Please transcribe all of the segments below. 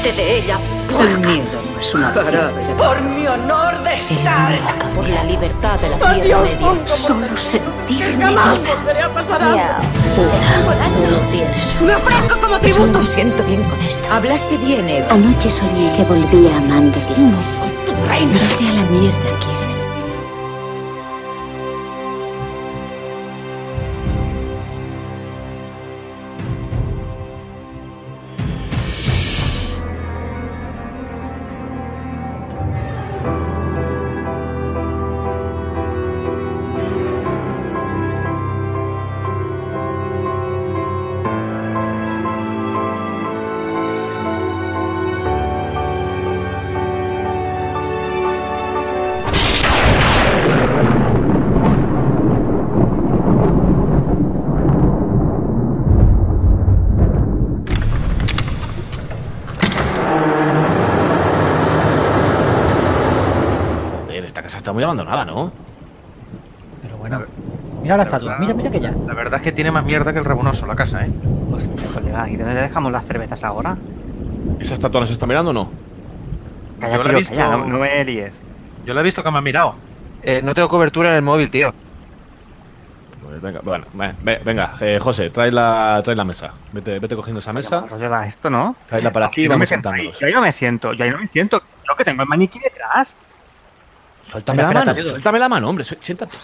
Olvídate de ella. El miedo no es una opción. Por mi honor de estar. Por la libertad de la Tierra Media. Solo sentirme viva. volveré a pasar hambre. Tú no tienes Me ofrezco como Solo tributo. me siento bien con esto. Hablaste bien, Eva. Anoche soñé que volvía a Manderley. No soy tu reina. Irte a la mierda, ¿quieres? Está muy abandonada, ¿no? Pero bueno. Mira la estatua, mira, mira que ya. La verdad es que tiene más mierda que el rabonoso la casa, ¿eh? Hostia, colega, ¿y dónde dejamos las cervezas ahora? ¿Esa estatua nos está mirando o no? Calla, la tío, visto- calla, no, no me líes. Yo lo he visto que me ha mirado. Eh, no tengo cobertura en el móvil, tío. Pues venga, bueno, ve- ve- venga, eh, José, trae la, trae la mesa. Vete, vete cogiendo esa mesa, Rollo esto, ¿no? tráela para aquí y no me vamos sentándonos. yo ahí no me siento, yo ahí no me siento. Creo que tengo el maniquí detrás. Suéltame la mano, suéltame la mano, hombre, siéntate.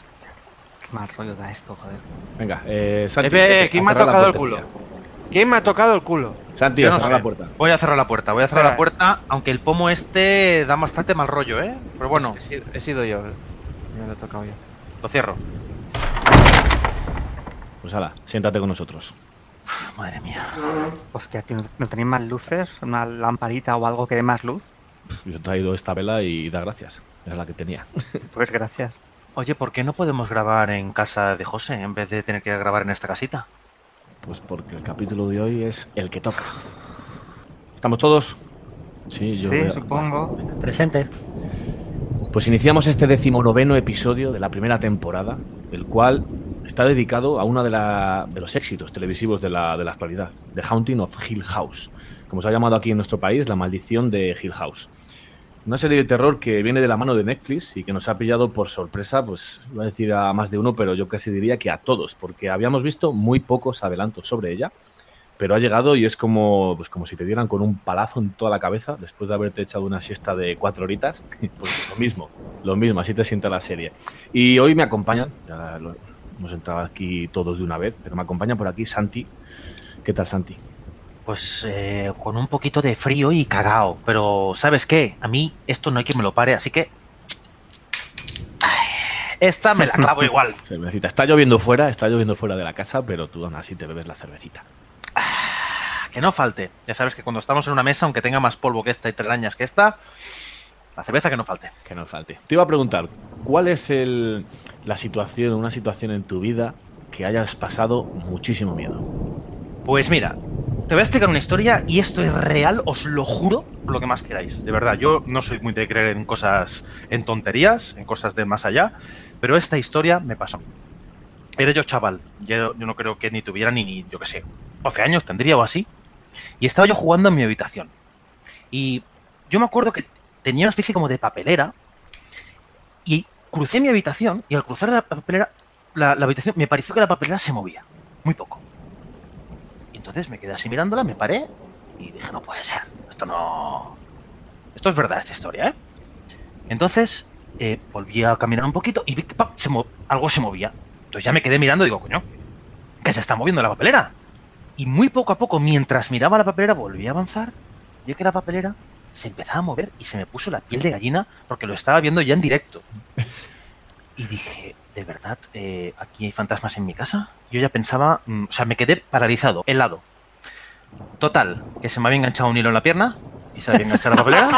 Qué mal rollo da esto, joder. Venga, eh, Santi. Pepe, ¿quién me ha tocado el culo? ¿Quién me ha tocado el culo? Santi, a cerrar la puerta. Voy a cerrar la puerta, voy a cerrar Espera. la puerta, aunque el pomo este da bastante mal rollo, ¿eh? Pero bueno, He sido, he sido yo. Me lo he tocado yo. lo cierro. Pues hala, siéntate con nosotros. Madre mía. Hostia, tío, ¿no- ¿no tenéis más luces? ¿Una lamparita o algo que dé más luz? Yo he traído esta vela y da gracias. Era la que tenía. Pues gracias. Oye, ¿por qué no podemos grabar en casa de José en vez de tener que grabar en esta casita? Pues porque el capítulo de hoy es el que toca. ¿Estamos todos? Sí, yo Sí, supongo. Presente. Pues iniciamos este decimonoveno episodio de la primera temporada, el cual está dedicado a uno de, la- de los éxitos televisivos de la, de la actualidad, The Haunting of Hill House, como se ha llamado aquí en nuestro país, La Maldición de Hill House. Una serie de terror que viene de la mano de Netflix y que nos ha pillado por sorpresa, pues iba a decir a más de uno, pero yo casi diría que a todos, porque habíamos visto muy pocos adelantos sobre ella, pero ha llegado y es como, pues como si te dieran con un palazo en toda la cabeza después de haberte echado una siesta de cuatro horitas. Pues lo mismo, lo mismo, así te sienta la serie. Y hoy me acompañan, ya lo- hemos entrado aquí todos de una vez, pero me acompaña por aquí Santi. ¿Qué tal, Santi? Pues eh, con un poquito de frío y cagao. Pero, ¿sabes qué? A mí esto no hay quien me lo pare, así que. Esta me la clavo igual. Cervecita. Está lloviendo fuera, está lloviendo fuera de la casa, pero tú aún así te bebes la cervecita. Que no falte. Ya sabes que cuando estamos en una mesa, aunque tenga más polvo que esta y telarañas que esta, la cerveza que no falte. Que no falte. Te iba a preguntar, ¿cuál es el, la situación, una situación en tu vida que hayas pasado muchísimo miedo? Pues mira, te voy a explicar una historia y esto es real, os lo juro, por lo que más queráis. De verdad, yo no soy muy de creer en cosas, en tonterías, en cosas del más allá, pero esta historia me pasó. Era yo chaval, yo, no creo que ni tuviera ni, yo qué sé, 12 años tendría o así, y estaba yo jugando en mi habitación. Y yo me acuerdo que tenía una especie como de papelera, y crucé mi habitación, y al cruzar la papelera, la habitación, me pareció que la papelera se movía, muy poco. Entonces me quedé así mirándola, me paré y dije, no puede ser, esto no... Esto es verdad, esta historia, ¿eh? Entonces eh, volví a caminar un poquito y vi que algo se movía. Entonces ya me quedé mirando y digo, coño, que se está moviendo la papelera. Y muy poco a poco, mientras miraba la papelera, volví a avanzar, vi que la papelera se empezaba a mover y se me puso la piel de gallina porque lo estaba viendo ya en directo. Y dije, ¿de verdad eh, aquí hay fantasmas en mi casa? Yo ya pensaba, mm, o sea, me quedé paralizado, helado. Total, que se me había enganchado un hilo en la pierna y se había enganchado la papelera.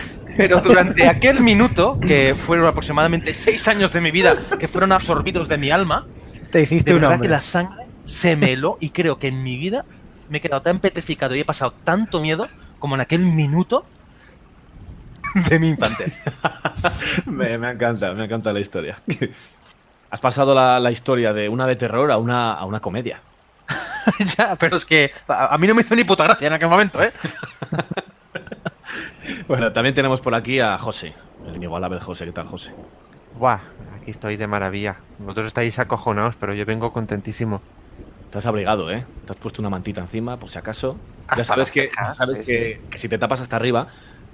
Pero durante aquel minuto, que fueron aproximadamente seis años de mi vida que fueron absorbidos de mi alma, Te hiciste de verdad que la sangre se me heló y creo que en mi vida me he quedado tan petrificado y he pasado tanto miedo como en aquel minuto de mi infancia. me, me encanta, me encanta la historia. Has pasado la, la historia de una de terror a una, a una comedia. ya, pero es que a, a mí no me hizo ni puta gracia en aquel momento, ¿eh? Bueno, también tenemos por aquí a José, el inigualable José. ¿Qué tal, José? Buah, aquí estoy de maravilla. Vosotros estáis acojonados, pero yo vengo contentísimo. Te has abrigado, ¿eh? Te has puesto una mantita encima, por si acaso. ya sabes, que, cejas, sabes sí, que, que si te tapas hasta arriba,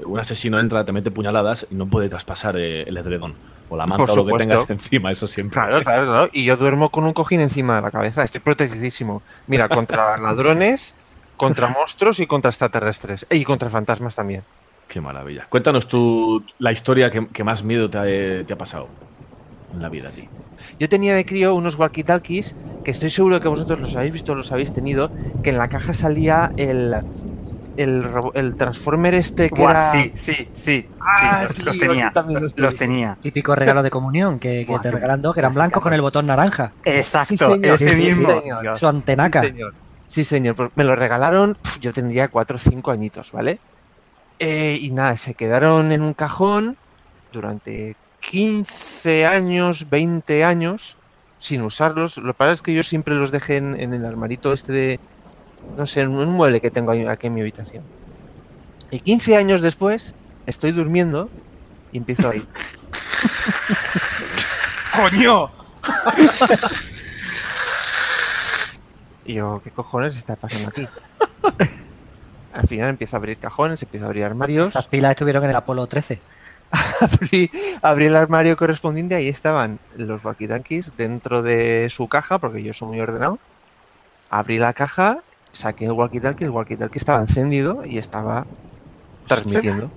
un asesino entra, te mete puñaladas y no puede traspasar eh, el edredón. O la manta o lo que tengas encima, eso siempre. Claro, claro, claro. Y yo duermo con un cojín encima de la cabeza. Estoy protegidísimo. Mira, contra ladrones, contra monstruos y contra extraterrestres. Y contra fantasmas también. Qué maravilla. Cuéntanos tú la historia que, que más miedo te ha, te ha pasado en la vida a ti. Yo tenía de crío unos walkie-talkies que estoy seguro que vosotros los habéis visto, los habéis tenido, que en la caja salía el, el, Transformer este que Buah, era... Sí, sí, sí. Ah, sí, los tenía. los tenía. Típico regalo de comunión que, que Buah, te regalan dos, que eran blancos con el botón naranja. Exacto, señor, ese sí, sí, mismo. señor. Su antenaca. Sí, señor. Sí, señor. Pues Me lo regalaron, pf, yo tendría 4 o 5 añitos, ¿vale? Eh, y nada, se quedaron en un cajón durante 15 años, 20 años, sin usarlos. Lo que pasa es que yo siempre los dejé en, en el armarito este de, no sé, en un mueble que tengo aquí en mi habitación. Y 15 años después, estoy durmiendo y empiezo ahí. ¡Coño! Y yo, ¿qué cojones está pasando aquí? Al final empiezo a abrir cajones, empiezo a abrir armarios. Esas pilas estuvieron en el Apolo 13. abrí, abrí el armario correspondiente, ahí estaban los walkie-talkies dentro de su caja, porque yo soy muy ordenado. Abrí la caja, saqué el walkie-talkie, el walkie-talkie estaba encendido y estaba transmitiendo.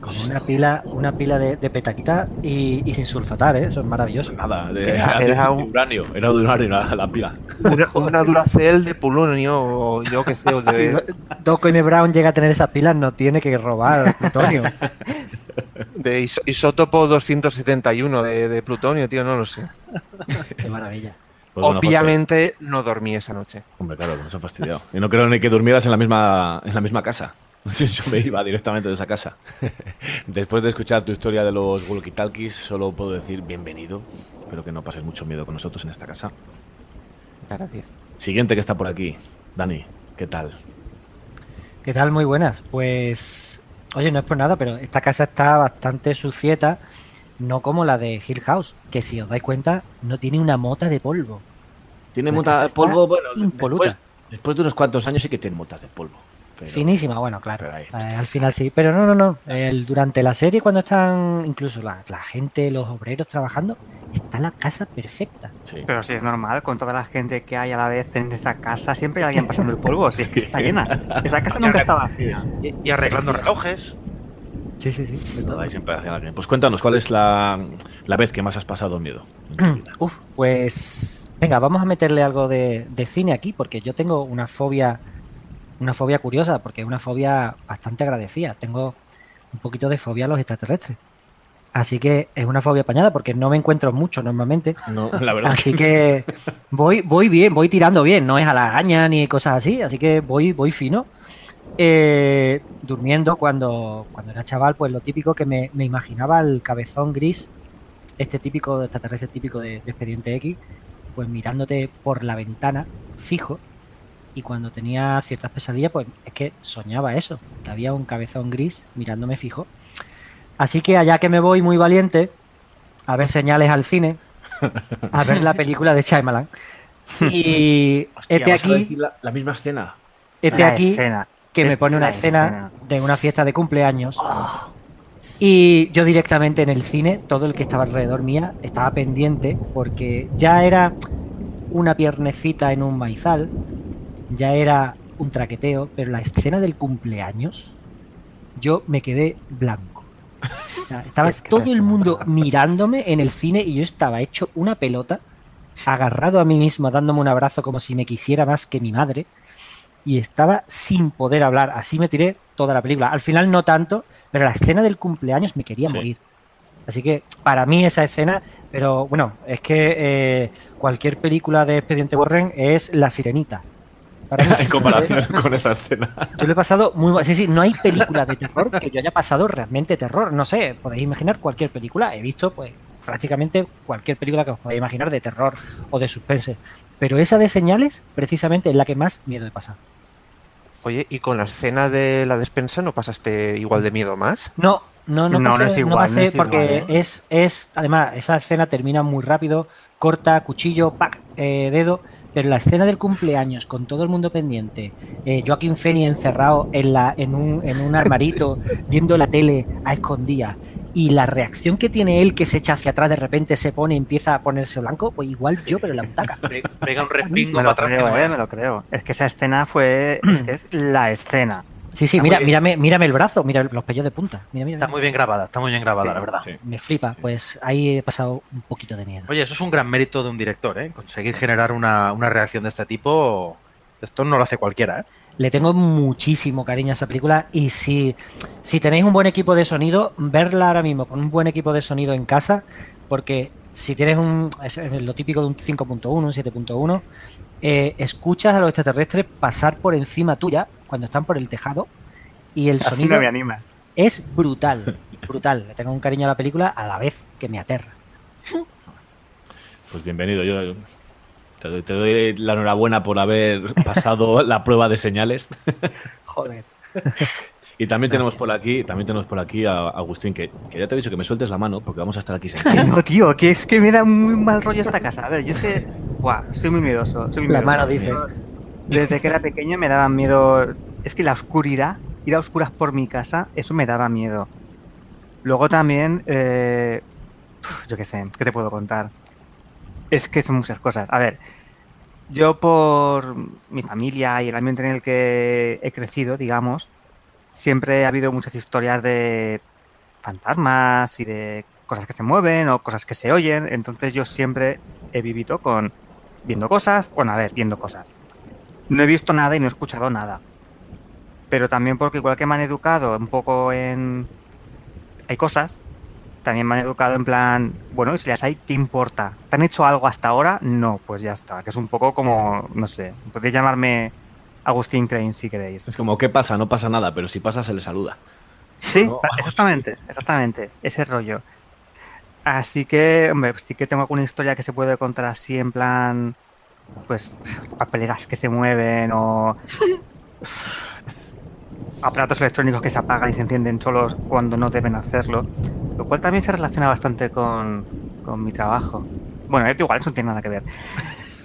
Con una pila, una pila de, de petaquita y, y sin sulfatar, ¿eh? Eso es maravilloso. Nada, de, Era- era un- uranio. Era de uranio la, la pila. Una, una Duracell de polonio, o yo qué sé, o de, Doc N. Brown llega a tener esas pilas, no tiene que robar plutonio. de is- isótopo 271 de, de plutonio, tío, no lo sé. Qué maravilla. Pues bueno, Obviamente no dormí esa noche. hombre, claro, nos ha fastidiado. Y no creo ni que durmieras en la misma, en la misma casa. Yo me iba directamente de esa casa. Después de escuchar tu historia de los walkie-talkies, solo puedo decir bienvenido. Espero que no pases mucho miedo con nosotros en esta casa. Muchas gracias. Siguiente que está por aquí. Dani, ¿qué tal? ¿Qué tal? Muy buenas. Pues, oye, no es por nada, pero esta casa está bastante sucieta, no como la de Hill House, que si os dais cuenta, no tiene una mota de polvo. Tiene casa de polvo, bueno, después, después de unos cuantos años sí que tiene motas de polvo. pero- Finísima, bueno, claro. ahí eh, al final sí. Pero no, no, no. El- durante la serie, cuando están incluso la, la gente, los obreros trabajando, está la casa perfecta. Sí. Pero si es normal, con toda la gente que hay a la vez en esa casa, siempre hay alguien pasando el polvo. Si es que está llena. Esa casa nunca está vacía. Y, y arreglando relojes. Sí, sí, sí. Pues cuéntanos, ¿cuál es la, la vez que más has pasado miedo? Uf, pues venga, vamos a meterle algo de, de cine aquí, porque yo tengo una fobia, una fobia curiosa, porque es una fobia bastante agradecida. Tengo un poquito de fobia a los extraterrestres. Así que es una fobia apañada, porque no me encuentro mucho normalmente. No, la verdad. Así que voy, voy bien, voy tirando bien, no es a la araña ni cosas así, así que voy, voy fino. Eh, durmiendo cuando, cuando era chaval, pues lo típico que me, me imaginaba el cabezón gris, este típico extraterrestre típico de, de Expediente X, pues mirándote por la ventana, fijo, y cuando tenía ciertas pesadillas, pues es que soñaba eso, que había un cabezón gris mirándome fijo. Así que allá que me voy muy valiente, a ver señales al cine, a ver la película de Shyamalan. Y Hostia, este aquí, decir la, la misma escena. este La aquí escena. Que me pone una escena escena. de una fiesta de cumpleaños. Y yo directamente en el cine, todo el que estaba alrededor mía estaba pendiente porque ya era una piernecita en un maizal, ya era un traqueteo, pero la escena del cumpleaños, yo me quedé blanco. O sea, estaba Es que todo el mundo mirándome en el cine y yo estaba hecho una pelota, agarrado a mí mismo, dándome un abrazo como si me quisiera más que mi madre y estaba sin poder hablar. Así me tiré toda la película. Al final no tanto, pero la escena del cumpleaños me quería Sí. morir. Así que para mí esa escena, pero bueno, es que eh, cualquier película de Expediente Warren es La Sirenita. Para mí, en comparación con esa escena. yo lo he pasado muy mal. Sí, sí, no hay película de terror que yo haya pasado realmente terror. No sé, podéis imaginar cualquier película. He visto, pues, prácticamente cualquier película que os podáis imaginar de terror o de suspense. Pero esa de señales, precisamente, es la que más miedo he pasado. Oye, ¿y con la escena de la despensa no pasaste igual de miedo más? No, no, no, No, pasé, no es no igual, pasé no es porque igual, ¿eh? es, es, además, esa escena termina muy rápido, corta, cuchillo, pac, eh, dedo, pero la escena del cumpleaños con todo el mundo pendiente, eh, Joaquín Feni encerrado en, la, en, un, en un armarito, viendo la tele a escondidas, y la reacción que tiene él que se echa hacia atrás de repente, se pone y empieza a ponerse blanco, pues igual yo, pero en la butaca. Pe- Pega un respingo Me para lo atrás. creo, eh, me lo creo. Es que esa escena fue. Es que es la escena. Sí, sí, Está mira, mírame, mírame el brazo, mira los pellos de punta. Mira, mira, Está mira. muy bien grabada, está muy bien grabada, Sí, la verdad. Sí. Me flipa, pues ahí he pasado un poquito de miedo. Oye, eso es un gran mérito de un director, ¿eh? Conseguir generar una, una reacción de este tipo, esto no lo hace cualquiera, ¿eh? Le tengo muchísimo cariño a esa película y si, si tenéis un buen equipo de sonido, verla ahora mismo con un buen equipo de sonido en casa, porque si tienes un, es lo típico de un 5.1, un 7.1, eh, escuchas a los extraterrestres pasar por encima tuya cuando están por el tejado y el Así sonido no me animas. es brutal, brutal. Le tengo un cariño a la película a la vez que me aterra. Pues bienvenido. Yo te doy, te doy la enhorabuena por haber pasado la prueba de señales. Joder. Y también tenemos por aquí, también tenemos por aquí a Agustín, que, que ya te he dicho que me sueltes la mano porque vamos a estar aquí sentados. No, tío, que es que me da muy mal rollo esta casa. A ver, yo es que. Buah, soy muy miedoso. Soy muy La miedoso. mano dice. Desde que era pequeño me daba miedo. Es que la oscuridad, ir a oscuras por mi casa, eso me daba miedo. Luego también. eh, yo qué sé, ¿qué te puedo contar? Es que son muchas cosas. A ver, yo por mi familia y el ambiente en el que he crecido, digamos, siempre ha habido muchas historias de fantasmas y de cosas que se mueven o cosas que se oyen. Entonces yo siempre he vivido con viendo cosas, bueno, a ver, viendo cosas. No he visto nada y no he escuchado nada. Pero también porque igual que me han educado un poco en... Hay cosas, también me han educado en plan, bueno, y si las hay, ¿qué importa? ¿Te han hecho algo hasta ahora? No, pues ya está. Que es un poco como, no sé, podéis llamarme Agustín Crane si queréis. Es como, ¿qué pasa? No pasa nada, pero si pasa se le saluda. Sí, No, exactamente, exactamente, ese rollo. Así que, hombre, sí que tengo alguna historia que se puede contar así en plan, pues, papeleras que se mueven o aparatos electrónicos que se apagan y se encienden solos cuando no deben hacerlo, lo cual también se relaciona bastante con, con mi trabajo. Bueno, igual, eso no tiene nada que ver.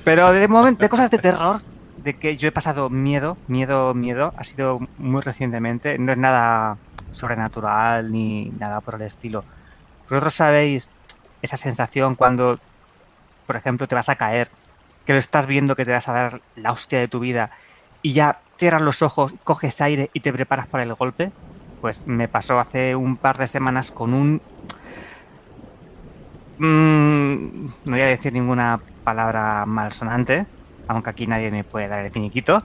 Pero de momento, de cosas de terror, de que yo he pasado miedo, miedo, miedo, ha sido muy recientemente, no es nada sobrenatural ni nada por el estilo. Vosotros sabéis esa sensación cuando, por ejemplo, te vas a caer, que lo estás viendo que te vas a dar la hostia de tu vida y ya cierras los ojos, coges aire y te preparas para el golpe. Pues me pasó hace un par de semanas con un... Mm, no voy a decir ninguna palabra malsonante, aunque aquí nadie me puede dar el finiquito.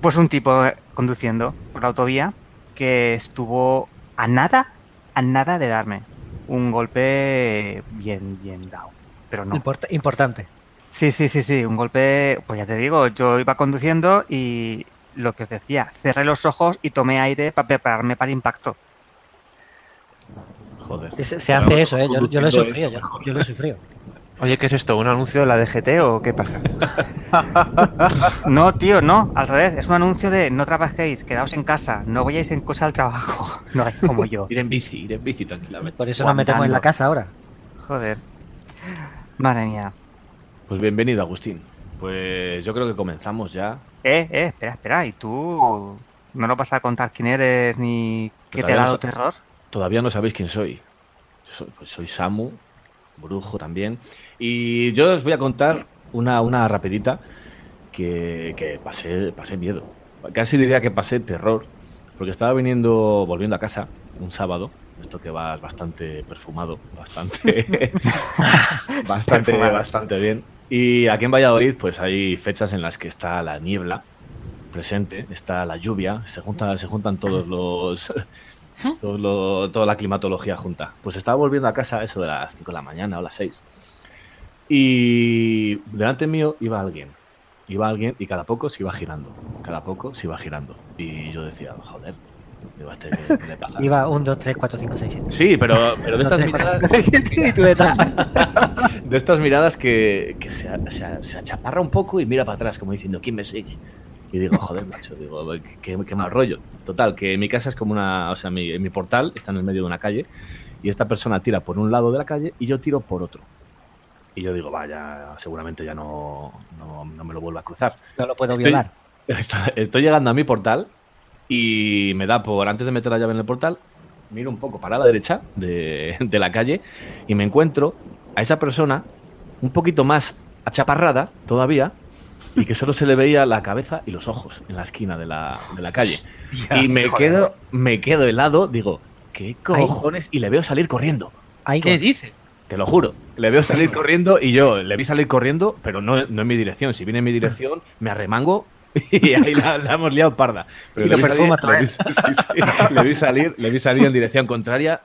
Pues un tipo conduciendo por la autovía que estuvo a nada, a nada de darme un golpe bien, bien dado. Pero no. Import- importante. Sí, sí, sí, sí, un golpe, pues ya te digo, yo iba conduciendo y lo que os decía, cerré los ojos y tomé aire para prepararme para el impacto. Joder. Se, se hace eso, ¿eh? Yo, yo lo he sufrido, yo, yo lo he sufrido. Oye, ¿qué es esto? ¿Un anuncio de la DGT o qué pasa? No, tío, no, al revés, es un anuncio de no trabajéis, quedaos en casa, no vayáis en cosa al trabajo, no hagáis como yo. Ir en bici, ir en bici tranquilamente. Por eso nos metemos en la casa ahora. Joder. Madre mía. Pues bienvenido, Agustín. Pues yo creo que comenzamos ya. Eh, eh, espera, espera, ¿y tú no nos vas a contar quién eres ni qué te ha no dado terror? Todavía no sabéis quién soy. Soy, pues soy Samu, brujo también. Y yo os voy a contar una, una rapidita que, que pasé, pasé miedo. Casi diría que pasé terror. Porque estaba viniendo, volviendo a casa un sábado. Esto que vas bastante perfumado, bastante, bastante, Perfumado. bastante bien. Y aquí en Valladolid, pues hay fechas en las que está la niebla presente, está la lluvia, se juntan, se juntan todos los, todo lo- toda la climatología junta. Pues estaba volviendo a casa eso de las 5 de la mañana o las 6. Y delante mío iba alguien. Iba alguien y cada poco se iba girando. Cada poco se iba girando. Y yo decía, joder, Digo, este, ¿qué, qué le pasa? Iba 1, 2, 3, 4, 5, 6, 7. Sí, pero, pero de estas miradas, y tú detrás. de estas miradas que, que se, se- se achaparra un poco y mira para atrás, como diciendo, ¿quién me sigue? Y digo, joder, macho, digo, qué, qué mal rollo. Total, que mi casa es como una. O sea, mi, mi portal está en el medio de una calle y esta persona tira por un lado de la calle y yo tiro por otro. Y yo digo, vaya, seguramente ya no, no, no me lo vuelvo a cruzar. No lo puedo Estoy- violar. Estoy, estoy llegando a mi portal y me da por, antes de meter la llave en el portal, miro un poco para la derecha de, de la calle y me encuentro a esa persona un poquito más achaparrada todavía y que solo se le veía la cabeza y los ojos en la esquina de la, de la calle. y me quedo, me quedo helado, digo, ¿qué cojones? Y le veo salir corriendo. Ahí ¿Qué dice? Te lo juro. Le veo salir corriendo y yo le vi salir corriendo, pero no, no en mi dirección. Si viene en mi dirección, me arremango y ahí la, la hemos liado parda. Pero Y le lo vi salir- le vi- sí, sí. Le vi salir, le vi salir en dirección contraria,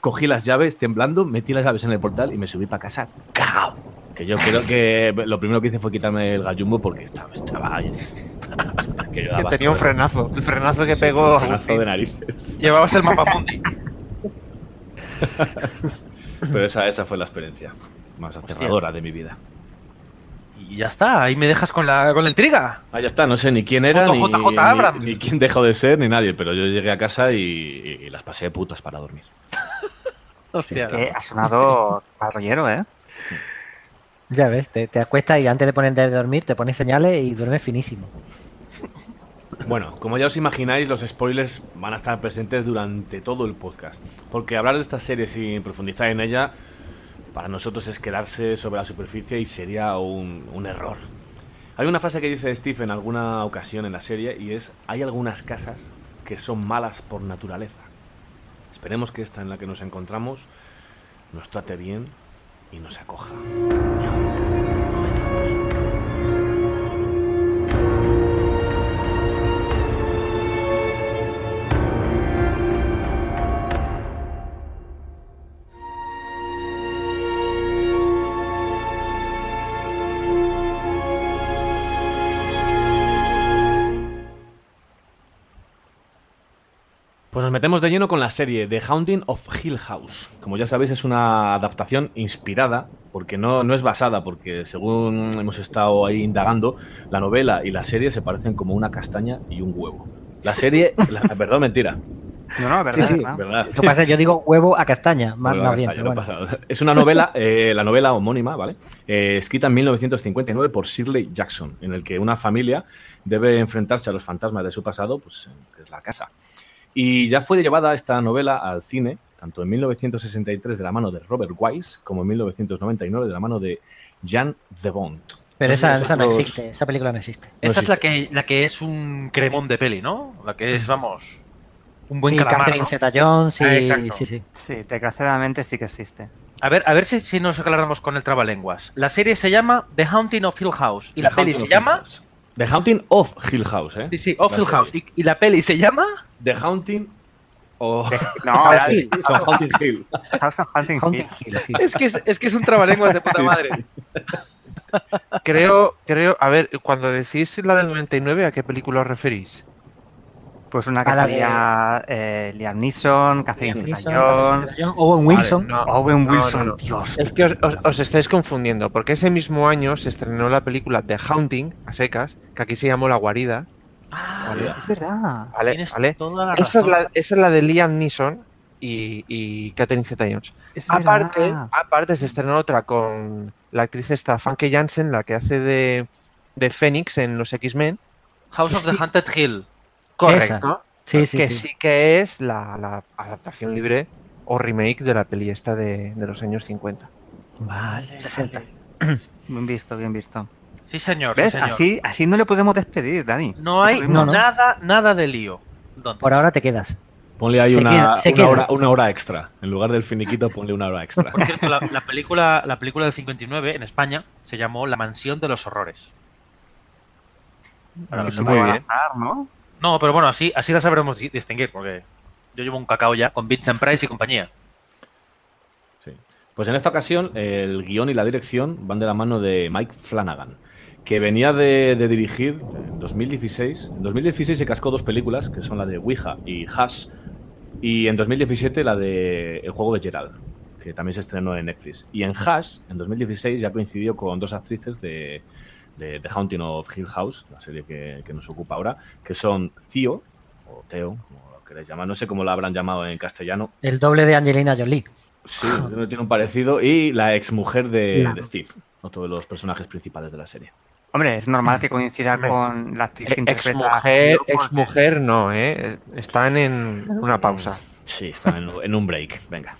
cogí las llaves temblando, metí las llaves en el portal y me subí para casa cagao. Que yo creo que lo primero que hice fue quitarme el gallumbo porque estaba, estaba ahí. Que, yo Que daba tenía un frenazo. El frenazo que Sí, pegó. un frenazo de narices. Llevabas el mapa mundi. Pero esa, esa fue la experiencia más aterradora de mi vida. Y ya está, ahí me dejas con la, con la intriga. Ah, ya está, no sé ni quién era, ni, JJ ni- Abrams. ni quién dejó de ser, ni nadie, pero yo llegué a casa y, y las pasé de putas para dormir. Hostia. Es que ha sonado mal rollero, ¿eh? Ya ves, te, te acuestas y antes de ponerte a dormir te pones señales y duermes finísimo. Bueno, como ya os imagináis, los spoilers van a estar presentes durante todo el podcast, porque hablar de esta serie sin profundizar en ella, para nosotros es quedarse sobre la superficie y sería un, error. Hay una frase que dice Steve en alguna ocasión en la serie y es, hay algunas casas que son malas por naturaleza. Esperemos que esta en la que nos encontramos nos trate bien y nos acoja. Nos metemos de lleno con la serie The Haunting of Hill House. Como ya sabéis, es una adaptación inspirada, porque no, no es basada, porque según hemos estado ahí indagando, la novela y la serie se parecen como una castaña y un huevo. La serie, la, perdón, mentira. No, no, verdad, Sí, sí. verdad. ¿verdad? Lo que pasa yo digo huevo a castaña, más, más bien. bueno. Es una novela, eh, la novela homónima, ¿vale? Eh, escrita en 1959 por Shirley Jackson, en el que una familia debe enfrentarse a los fantasmas de su pasado, pues que es la casa. Y ya fue llevada esta novela al cine, tanto en 1963 de la mano de Robert Wise, como en 1999 de la mano de Jan de Bond. Pero esa, esa no existe, esa película no existe. No Esa es la que, la que es un cremón de peli, ¿no? La que es, vamos, un buen sí, calamar, Catherine ¿no? Zeta-Jones, sí, Ah, sí, sí. Sí, desgraciadamente sí que existe. A ver, a ver si, si nos aclaramos con el trabalenguas. La serie se llama The Haunting of Hill House. Y The la peli se llama... House. The Haunting of Hill House, ¿eh? Sí, sí, of Hill. House. Y, y la peli se llama... The Haunting of... No, era Hill. Son Haunting Hill. House of Haunting Hill. Hill, sí. Es que es, es que es un trabalenguas de puta madre. Creo, creo, a ver, cuando decís la del 99, ¿a qué película os referís? Pues una que de- salía eh, Liam Neeson, Catherine Zeta-Jones, Owen Wilson. Vale, no. Owen Wilson, no, no. Dios. Es que os, os- os estáis confundiendo, porque ese mismo año se estrenó la película The Haunting, a secas, que aquí se llamó La Guarida. Ah, Es verdad. ¿Vale? tienes ¿Vale? toda la Esa es, la, esa es la de Liam Neeson y, y Catherine Zeta-Jones. Es Aparte, aparte se estrenó otra con la actriz esta, Funke Jansen, la que hace de, de Fénix en los X-Men. House of the Haunted Hill. Correcto. Sí, sí, que sí. sí que es la, la adaptación libre o remake de la peli esta de, de los años 50. Vale, 60. Bien visto, bien visto. Sí, señor. sí, ¿Ves? señor. Así, así no le podemos despedir, Dani. No hay No, no. nada, nada de lío. Por ahora te quedas. Ponle ahí una, queda, una hora, una hora extra. En lugar del finiquito, ponle una hora extra. Por cierto, la, la película, la película del 59 en España se llamó La Mansión de los Horrores. Para los Muy muy bien. azar, ¿no? No, pero bueno, así, así la sabremos di- distinguir, porque yo llevo un cacao ya con and Price y compañía. Sí. Pues en esta ocasión, el guion y la dirección van de la mano de Mike Flanagan, que venía de, dirigir 2016. En 2016 se cascó dos películas, que son la de Ouija y Hash. Y en 2017 la de El juego de Gerald, que también se estrenó en Netflix. Y en Hash, en 2016, ya coincidió con dos actrices de, de The Haunting of Hill House, la serie que, que nos ocupa ahora, que son Theo, o Theo, como lo queréis llamar, no sé cómo la habrán llamado en castellano. El doble de Angelina Jolie. Sí, tiene un parecido. Y la exmujer de, Claro. de Steve, otro de los personajes principales de la serie. Hombre, es normal que coincida con la actriz que Ex interpreta a mujer, Theo, porque- ex mujer no, ¿eh? Están en una pausa. Sí, está en, en un break. Venga.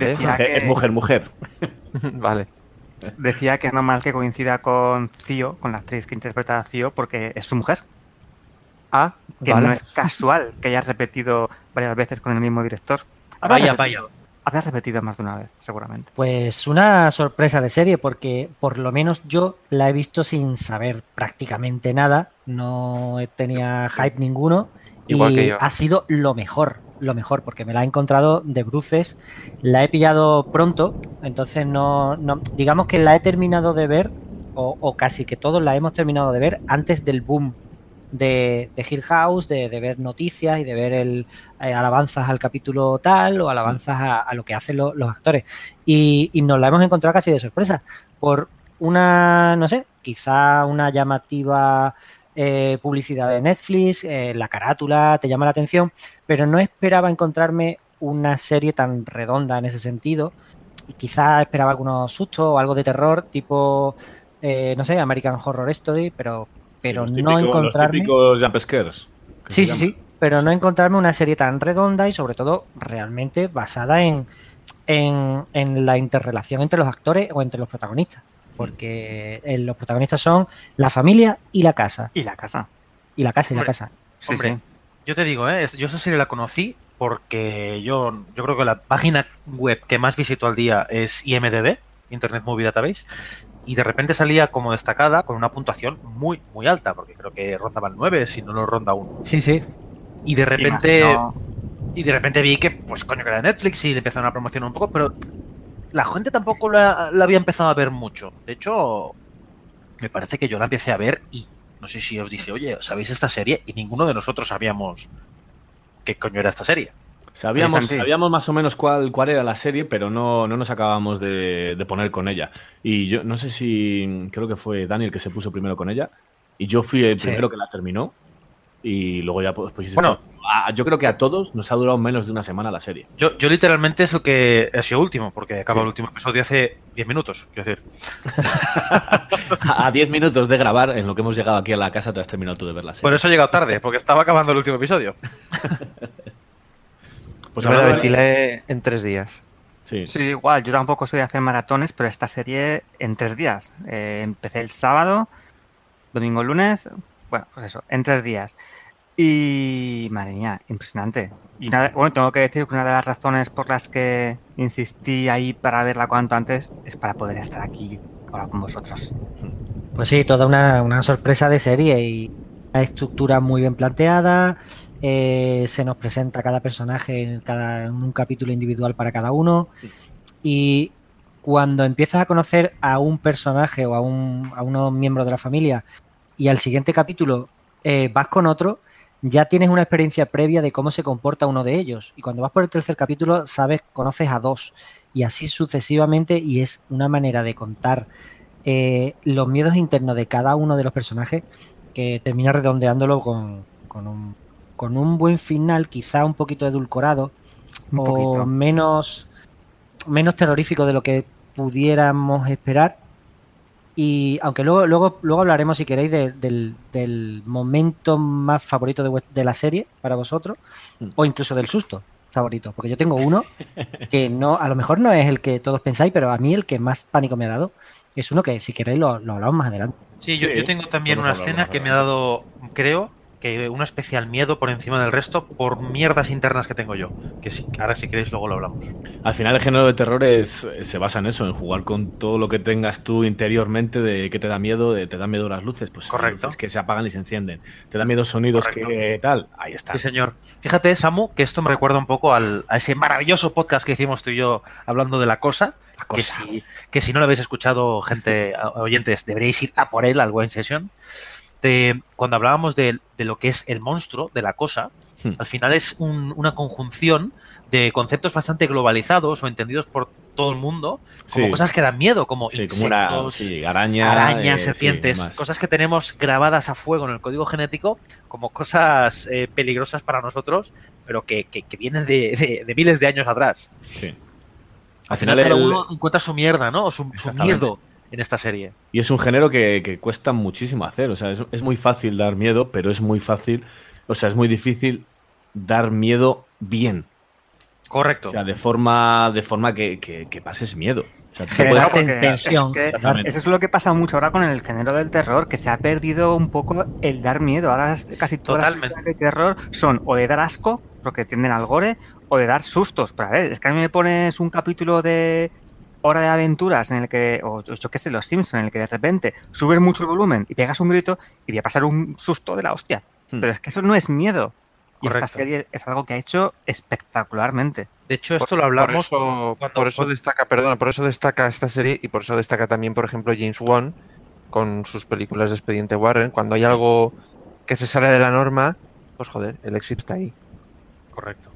Es mujer, mujer. vale. Decía que es normal que coincida con Theo, con la actriz que interpreta a Theo, porque es su mujer. Ah, Que vale. no es casual que haya repetido varias veces con el mismo director. Habrá Vaya, repetido- vaya. Habrá repetido más de una vez, seguramente. Pues una sorpresa de serie, porque por lo menos yo la he visto sin saber prácticamente nada, no tenía hype ninguno Igual y que yo. ha sido lo mejor, lo mejor, porque me la he encontrado de bruces, la he pillado pronto, entonces no, no digamos que la he terminado de ver, o, o casi que todos la hemos terminado de ver antes del boom de, de Hill House, de, de ver noticias y de ver el eh, alabanzas al capítulo tal o alabanzas a, a lo que hacen lo- los actores. Y, y nos la hemos encontrado casi de sorpresa por una, no sé, quizá una llamativa eh, publicidad de Netflix, eh, la carátula te llama la atención, pero no esperaba encontrarme una serie tan redonda en ese sentido. Y quizá esperaba algunos sustos o algo de terror, tipo, eh, no sé, American Horror Story, pero, pero no encontrarme. Los típicos Sí, sí, sí, pero no encontrarme una serie tan redonda y sobre todo realmente basada en, en, en la interrelación entre los actores o entre los protagonistas. Porque eh, los protagonistas son la familia y la casa. Y la casa. Y la casa y la casa. Sí, Hombre, sí. yo te digo, ¿eh? yo esa serie la conocí porque yo, yo creo que la página web que más visito al día es IMDB, Internet Movie Database, y de repente salía como destacada con una puntuación muy, muy alta, porque creo que rondaba el 9, si no lo ronda 1. Sí, sí. Y de repente, Imagino- y de repente vi que, pues coño, que era de Netflix y le empezaron a promocionar un poco, pero la gente tampoco la, la había empezado a ver mucho. De hecho, me parece que yo la empecé a ver y no sé si os dije, oye, ¿sabéis esta serie? Y ninguno de nosotros sabíamos qué coño era esta serie. Sabíamos, sabíamos más o menos cuál, cuál era la serie, pero no, no nos acabamos de, de poner con ella. Y yo no sé si creo que fue Daniel que se puso primero con ella. Y yo fui el Sí. primero que la terminó. Y luego ya pues, pues, Bueno. A- yo creo que a todos nos ha durado menos de una semana la serie. Yo, yo literalmente es el que ha sido último, porque acaba Sí. el último episodio hace 10 minutos, quiero decir. A 10 minutos de grabar, en lo que hemos llegado aquí a la casa, te has terminado tú de ver la serie. Por eso he llegado tarde, porque estaba acabando el último episodio. Pues Yo me la ventilé en tres días. Sí. Sí, igual, yo tampoco soy de hacer maratones, pero esta serie en tres días. Eh, empecé el sábado, domingo, lunes, bueno, pues eso, en tres días. Y madre mía, impresionante. Y nada, bueno, tengo que decir que una de las razones por las que insistí ahí para verla cuanto antes es para poder estar aquí ahora con vosotros. Pues sí, toda una, una sorpresa de serie y una estructura muy bien planteada. eh, se nos presenta cada personaje en, cada, en un capítulo individual para cada uno. Y cuando empiezas a conocer a un personaje o a, un, a unos miembros de la familia y al siguiente capítulo eh, vas con otro, ya tienes una experiencia previa de cómo se comporta uno de ellos. Y cuando vas por el tercer capítulo, sabes, conoces a dos. Y así sucesivamente. Y es una manera de contar eh, los miedos internos de cada uno de los personajes que termina redondeándolo con, con un, con un buen final, quizá un poquito edulcorado Un o poquito. menos, menos terrorífico de lo que pudiéramos esperar. Y aunque luego, luego, luego hablaremos, si queréis, de- del, del momento más favorito de, de la serie para vosotros, Mm. o incluso del susto favorito, porque yo tengo uno que no, a lo mejor no es el que todos pensáis, pero a mí el que más pánico me ha dado es uno que si queréis lo, lo hablamos más adelante. Sí, yo, Sí, yo tengo también una escena que me ha dado, creo, que un especial miedo por encima del resto por mierdas internas que tengo yo. Que que ahora si queréis luego lo hablamos. Al final el género de terror es, se basa en eso, en jugar con todo lo que tengas tú interiormente de que te da miedo, de te da miedo las luces, pues Correcto. luces que se apagan y se encienden. Te da miedo sonidos Correcto. que tal, ahí está. Sí, señor. Fíjate, Samu, que esto me recuerda un poco al, a ese maravilloso podcast que hicimos tú y yo hablando de la cosa. La Que cosa. si, que si no lo habéis escuchado, gente, oyentes, deberíais ir a por él al Wine Session. De cuando hablábamos de, de lo que es el monstruo, de la cosa, Hmm. al final es un- una conjunción de conceptos bastante globalizados o entendidos por todo el mundo, como Sí. cosas que dan miedo, como Sí, como una insectos, sí, araña, arañas, eh, serpientes, cosas que tenemos grabadas a fuego en el código genético como cosas eh, peligrosas para nosotros, pero que, que- que vienen de, de- de miles de años atrás. Al Al final, final cada el- uno encuentra su mierda, ¿no? O su, su miedo en esta serie. Y es un género que, que cuesta muchísimo hacer. O sea, es, es muy fácil dar miedo, pero es muy fácil, o sea, es muy difícil dar miedo bien. Correcto. O sea, de forma, de forma que, que- que pases miedo. O sea, tensión. es que eso es lo que pasa mucho ahora con el género del terror, que se ha perdido un poco el dar miedo. Ahora casi todas las Totalmente. películas de terror son o de dar asco, porque tienden al gore, o de dar sustos. Pero a ver, es que a mí me pones un capítulo de Hora de Aventuras en el que, o yo qué sé, Los Simpsons, en el que de repente subes mucho el volumen y pegas un grito y voy a pasar un susto de la hostia. Hmm. Pero es que eso no es miedo. Y Correcto. esta serie es algo que ha hecho espectacularmente. De hecho, esto Por- lo hablamos Por eso, cuando- por eso destaca, perdona, por eso destaca esta serie y por eso destaca también, por ejemplo, James Wan con sus películas de Expediente Warren. Cuando hay algo que se sale de la norma, pues joder, el éxito está ahí. Correcto.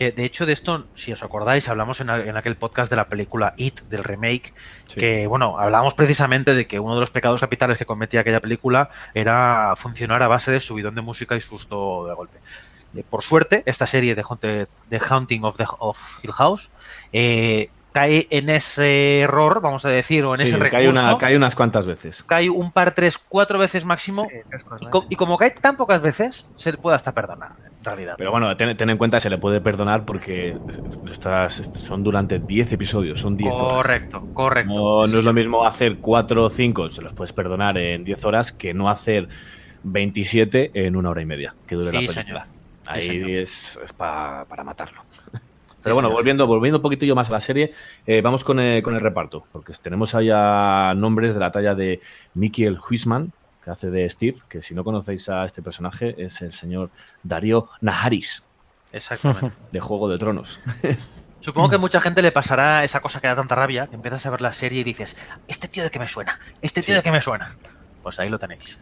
Que de hecho de esto, si os acordáis, hablamos en, en aquel podcast de la película It, del remake, Sí. que bueno, hablábamos precisamente de que uno de los pecados capitales que cometía aquella película era funcionar a base de subidón de música y susto de golpe. Eh, por suerte, esta serie de, The Haunting of, the, of Hill House eh, cae en ese error, vamos a decir, o en Sí, ese recurso. cae, una, cae unas cuantas veces. cae un par, tres, cuatro veces máximo. Sí, tres y, co- y como cae tan pocas veces, se le puede hasta perdonar, en realidad. Pero bueno, ten, ten en cuenta que se le puede perdonar porque estas son durante 10 episodios, son 10 horas. correcto, correcto. No, no es lo mismo hacer 4 o 5, se los puedes perdonar en 10 horas, que no hacer 27 en una hora y media, que dure Sí, la película. señor. Ahí Sí, señor. es, es pa- para matarlo. Pero bueno, volviendo, volviendo un poquito yo más a la serie, eh, vamos con el, con el reparto, porque tenemos allá nombres de la talla de Mikiel Huisman, que hace de Steve, que si no conocéis a este personaje es el señor Darío Naharis, Exactamente. de Juego de Tronos. Supongo que a mucha gente le pasará esa cosa que da tanta rabia, que empiezas a ver la serie y dices, este tío de qué me suena, este tío Sí. de qué me suena. Pues ahí lo tenéis.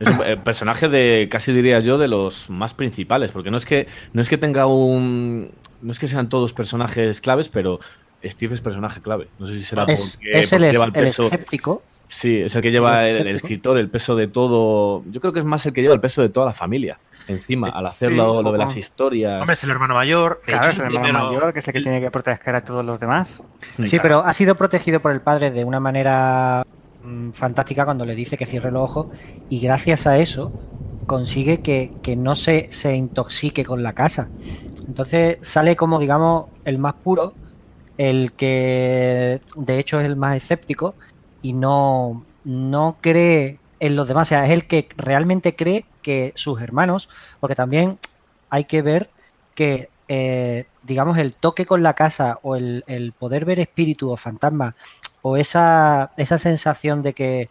Es un eh, personaje de, casi diría yo, de los más principales, porque no es que no es que tenga un, no es que sean todos personajes claves, pero Steve es personaje clave. No sé si será Es, porque, es el, porque lleva el el peso. escéptico. Sí, es el que lleva el el, el escéptico. escritor, el peso de todo. Yo creo que es más el que lleva el peso de toda la familia encima, al hacer Sí, lo, de las historias. Hombre, es el hermano mayor. Claro, es el hermano primero- mayor, que es el que tiene que proteger a todos los demás. Sí, pero ha sido protegido por el padre de una manera mm, fantástica cuando le dice que cierre los ojos y gracias a eso consigue que, que no se, se intoxique con la casa. Entonces sale como, digamos, el más puro, el que de hecho es el más escéptico y no, no cree en los demás. O sea, es el que realmente cree que sus hermanos, porque también hay que ver que, eh, digamos, el toque con la casa o el, el poder ver espíritu o fantasma o esa, esa sensación de que,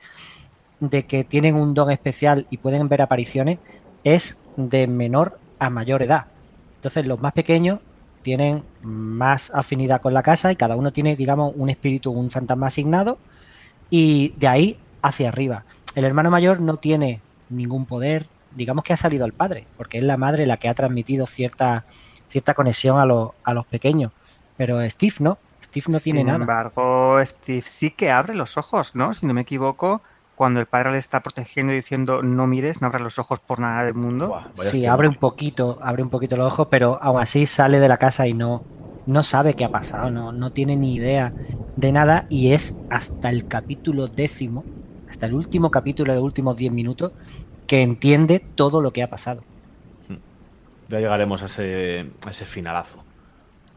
de que tienen un don especial y pueden ver apariciones es de menor a mayor edad. Entonces los más pequeños tienen más afinidad con la casa y cada uno tiene, digamos, un espíritu, un fantasma asignado y de ahí hacia arriba. El hermano mayor no tiene ningún poder, digamos que ha salido al padre, porque es la madre la que ha transmitido cierta, cierta conexión a, los a los pequeños. Pero Steve no, Steve no tiene Sin nada. embargo, Steve sí que abre los ojos, ¿no? Si no me equivoco, cuando el padre le está protegiendo y diciendo no mires, no abras los ojos por nada del mundo. Sí, abre un poquito, abre un poquito los ojos, pero aún así sale de la casa y no, no sabe qué ha pasado, no, no tiene ni idea de nada y es hasta el capítulo décimo, hasta el último capítulo, los últimos 10 minutos, que entiende todo lo que ha pasado. Ya llegaremos a ese, a ese finalazo.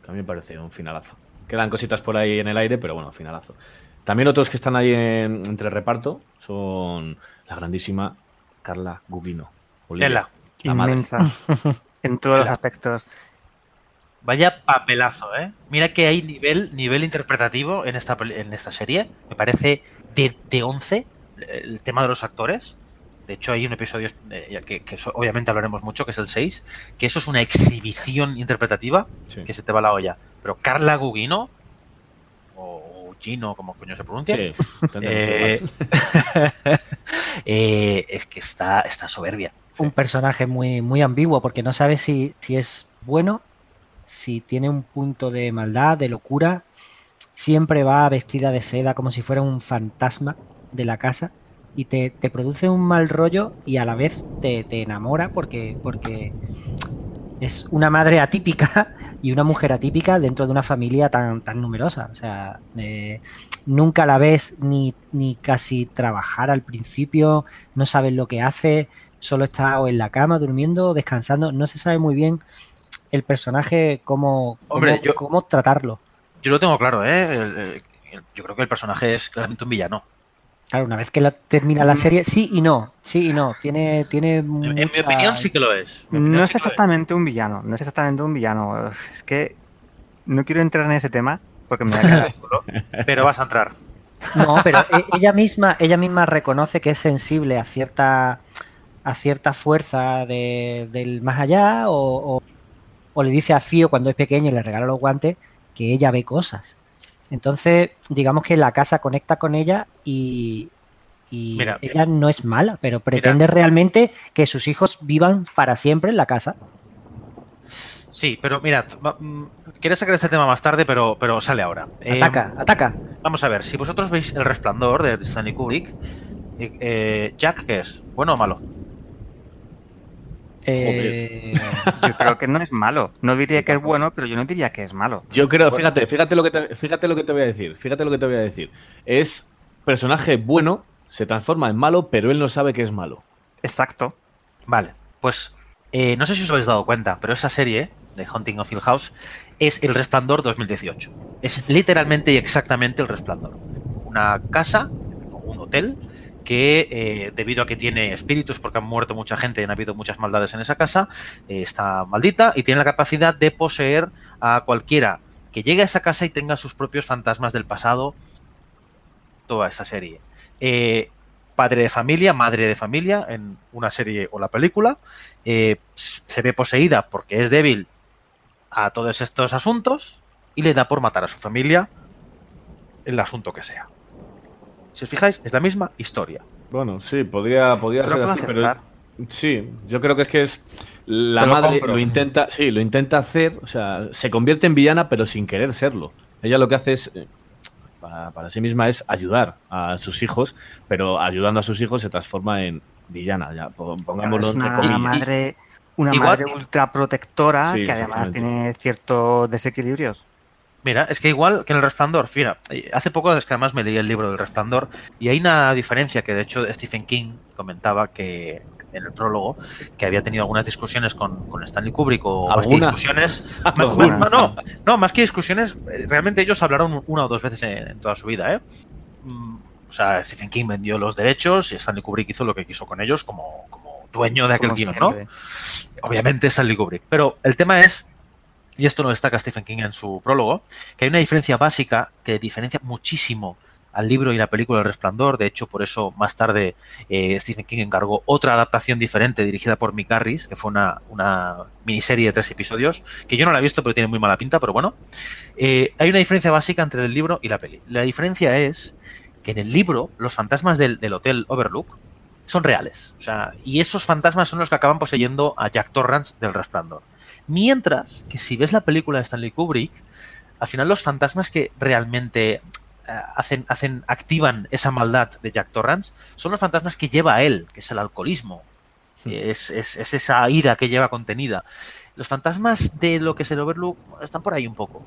Que a mí me parece un finalazo. Quedan cositas por ahí en el aire, pero bueno, finalazo. También otros que están ahí en- entre reparto son la grandísima Carla Gugino. Olivia, Tela. la madre. Inmensa. en todos los aspectos. Vaya papelazo, ¿eh? Mira que hay nivel, nivel interpretativo en esta, en esta serie. Me parece de, de 11 el tema de los actores. De hecho, hay un episodio eh, que, que eso obviamente hablaremos mucho, que es el 6, que eso es una exhibición interpretativa Sí. que se te va la olla. Pero Carla Gugino, o Gino, como coño se pronuncia, Sí, Eh, eh, es que está, está soberbia. Un personaje muy, muy ambiguo porque no sabes si, si es bueno, si tiene un punto de maldad, de locura. Siempre va vestida de seda como si fuera un fantasma de la casa y te, te produce un mal rollo y a la vez te, te enamora porque, porque es una madre atípica y una mujer atípica dentro de una familia tan, tan numerosa. O sea, eh, nunca la ves ni, ni casi trabajar al principio, no sabes lo que hace, solo está o en la cama durmiendo, descansando, no se sabe muy bien el personaje cómo, cómo, yo- cómo tratarlo. Yo lo tengo claro, ¿eh? El- el- el- yo creo que el personaje es claramente un villano. Claro, una vez que la- termina la serie, sí y no, sí y no, tiene, tiene En, en mi opinión sí que lo es. No es sí exactamente un villano, no es exactamente un villano. Es que no quiero entrar en ese tema porque me voy a quedar solo. Pero vas a entrar. No, pero e- ella misma, ella misma reconoce que es sensible a cierta, a cierta fuerza de- del más allá, o, o- o le dice a Fío cuando es pequeño y le regala los guantes que ella ve cosas. Entonces, digamos que la casa conecta con ella y, y Mira, ella no es mala, pero pretende realmente que sus hijos vivan para siempre en la casa. Sí, pero mirad, mm, quería sacar este tema más tarde, pero, pero sale ahora. Eh, Ataca, ataca. Vamos a ver, si vosotros veis El Resplandor de Stanley Kubrick, eh, eh, Jack, ¿qué es? ¿Bueno o malo? Eh, Yo creo que no es malo. No diría que es bueno, pero yo no diría que es malo. Yo creo, fíjate, fíjate lo que te, fíjate lo que te voy a decir, fíjate lo que te voy a decir. Es personaje bueno, se transforma en malo, pero él no sabe que es malo. Exacto. Vale, pues eh, no sé si os habéis dado cuenta, pero esa serie de Hunting of Hill House es El Resplandor 2018. Es literalmente y exactamente El Resplandor. Una casa, o un hotel, que eh, debido a que tiene espíritus, porque han muerto mucha gente y han habido muchas maldades en esa casa, eh, está maldita y tiene la capacidad de poseer a cualquiera que llegue a esa casa y tenga sus propios fantasmas del pasado. Toda esa serie. Eh, padre de familia, madre de familia, en una serie o la película, eh, se ve poseída porque es débil a todos estos asuntos y le da por matar a su familia el asunto que sea. Si os fijáis, es la misma historia. Bueno, sí, podría, podría ser así, pero sí, yo creo que es que es la madre compro. lo intenta, sí, lo intenta hacer, o sea, se convierte en villana pero sin querer serlo. Ella lo que hace es para, para sí misma es ayudar a sus hijos, pero ayudando a sus hijos se transforma en villana, ya po- pongámoslo es entre una comillas. madre, una Igual- madre ultra protectora Sí, que además tiene ciertos desequilibrios. Mira, es que igual que en El Resplandor, mira, hace poco es que además me leí el libro del Resplandor y hay una diferencia que de hecho Stephen King comentaba que en el prólogo que había tenido algunas discusiones con, con Stanley Kubrick o más que discusiones más- Alguna, no, no, más que discusiones, eh, realmente ellos hablaron una o dos veces en, en toda su vida, ¿eh? Mm, O sea, Stephen King vendió los derechos y Stanley Kubrick hizo lo que quiso con ellos como, como dueño de aquel guion, ¿no? obviamente Stanley Kubrick. Pero el tema es, y esto lo destaca Stephen King en su prólogo, que hay una diferencia básica que diferencia muchísimo al libro y la película El Resplandor. De hecho, por eso más tarde eh, Stephen King encargó otra adaptación diferente dirigida por Mick Garris, que fue una, una miniserie de tres episodios, que yo no la he visto, pero tiene muy mala pinta, pero bueno. Eh, hay una diferencia básica entre el libro y la peli. La diferencia es que en el libro los fantasmas del, del hotel Overlook son reales. O sea, y esos fantasmas son los que acaban poseyendo a Jack Torrance del Resplandor. Mientras que si ves la película de Stanley Kubrick, al final los fantasmas que realmente hacen, hacen, activan esa maldad de Jack Torrance son los fantasmas que lleva a él, que es el alcoholismo. Es, es, es esa ira que lleva contenida. Los fantasmas de lo que es el Overlook están por ahí un poco.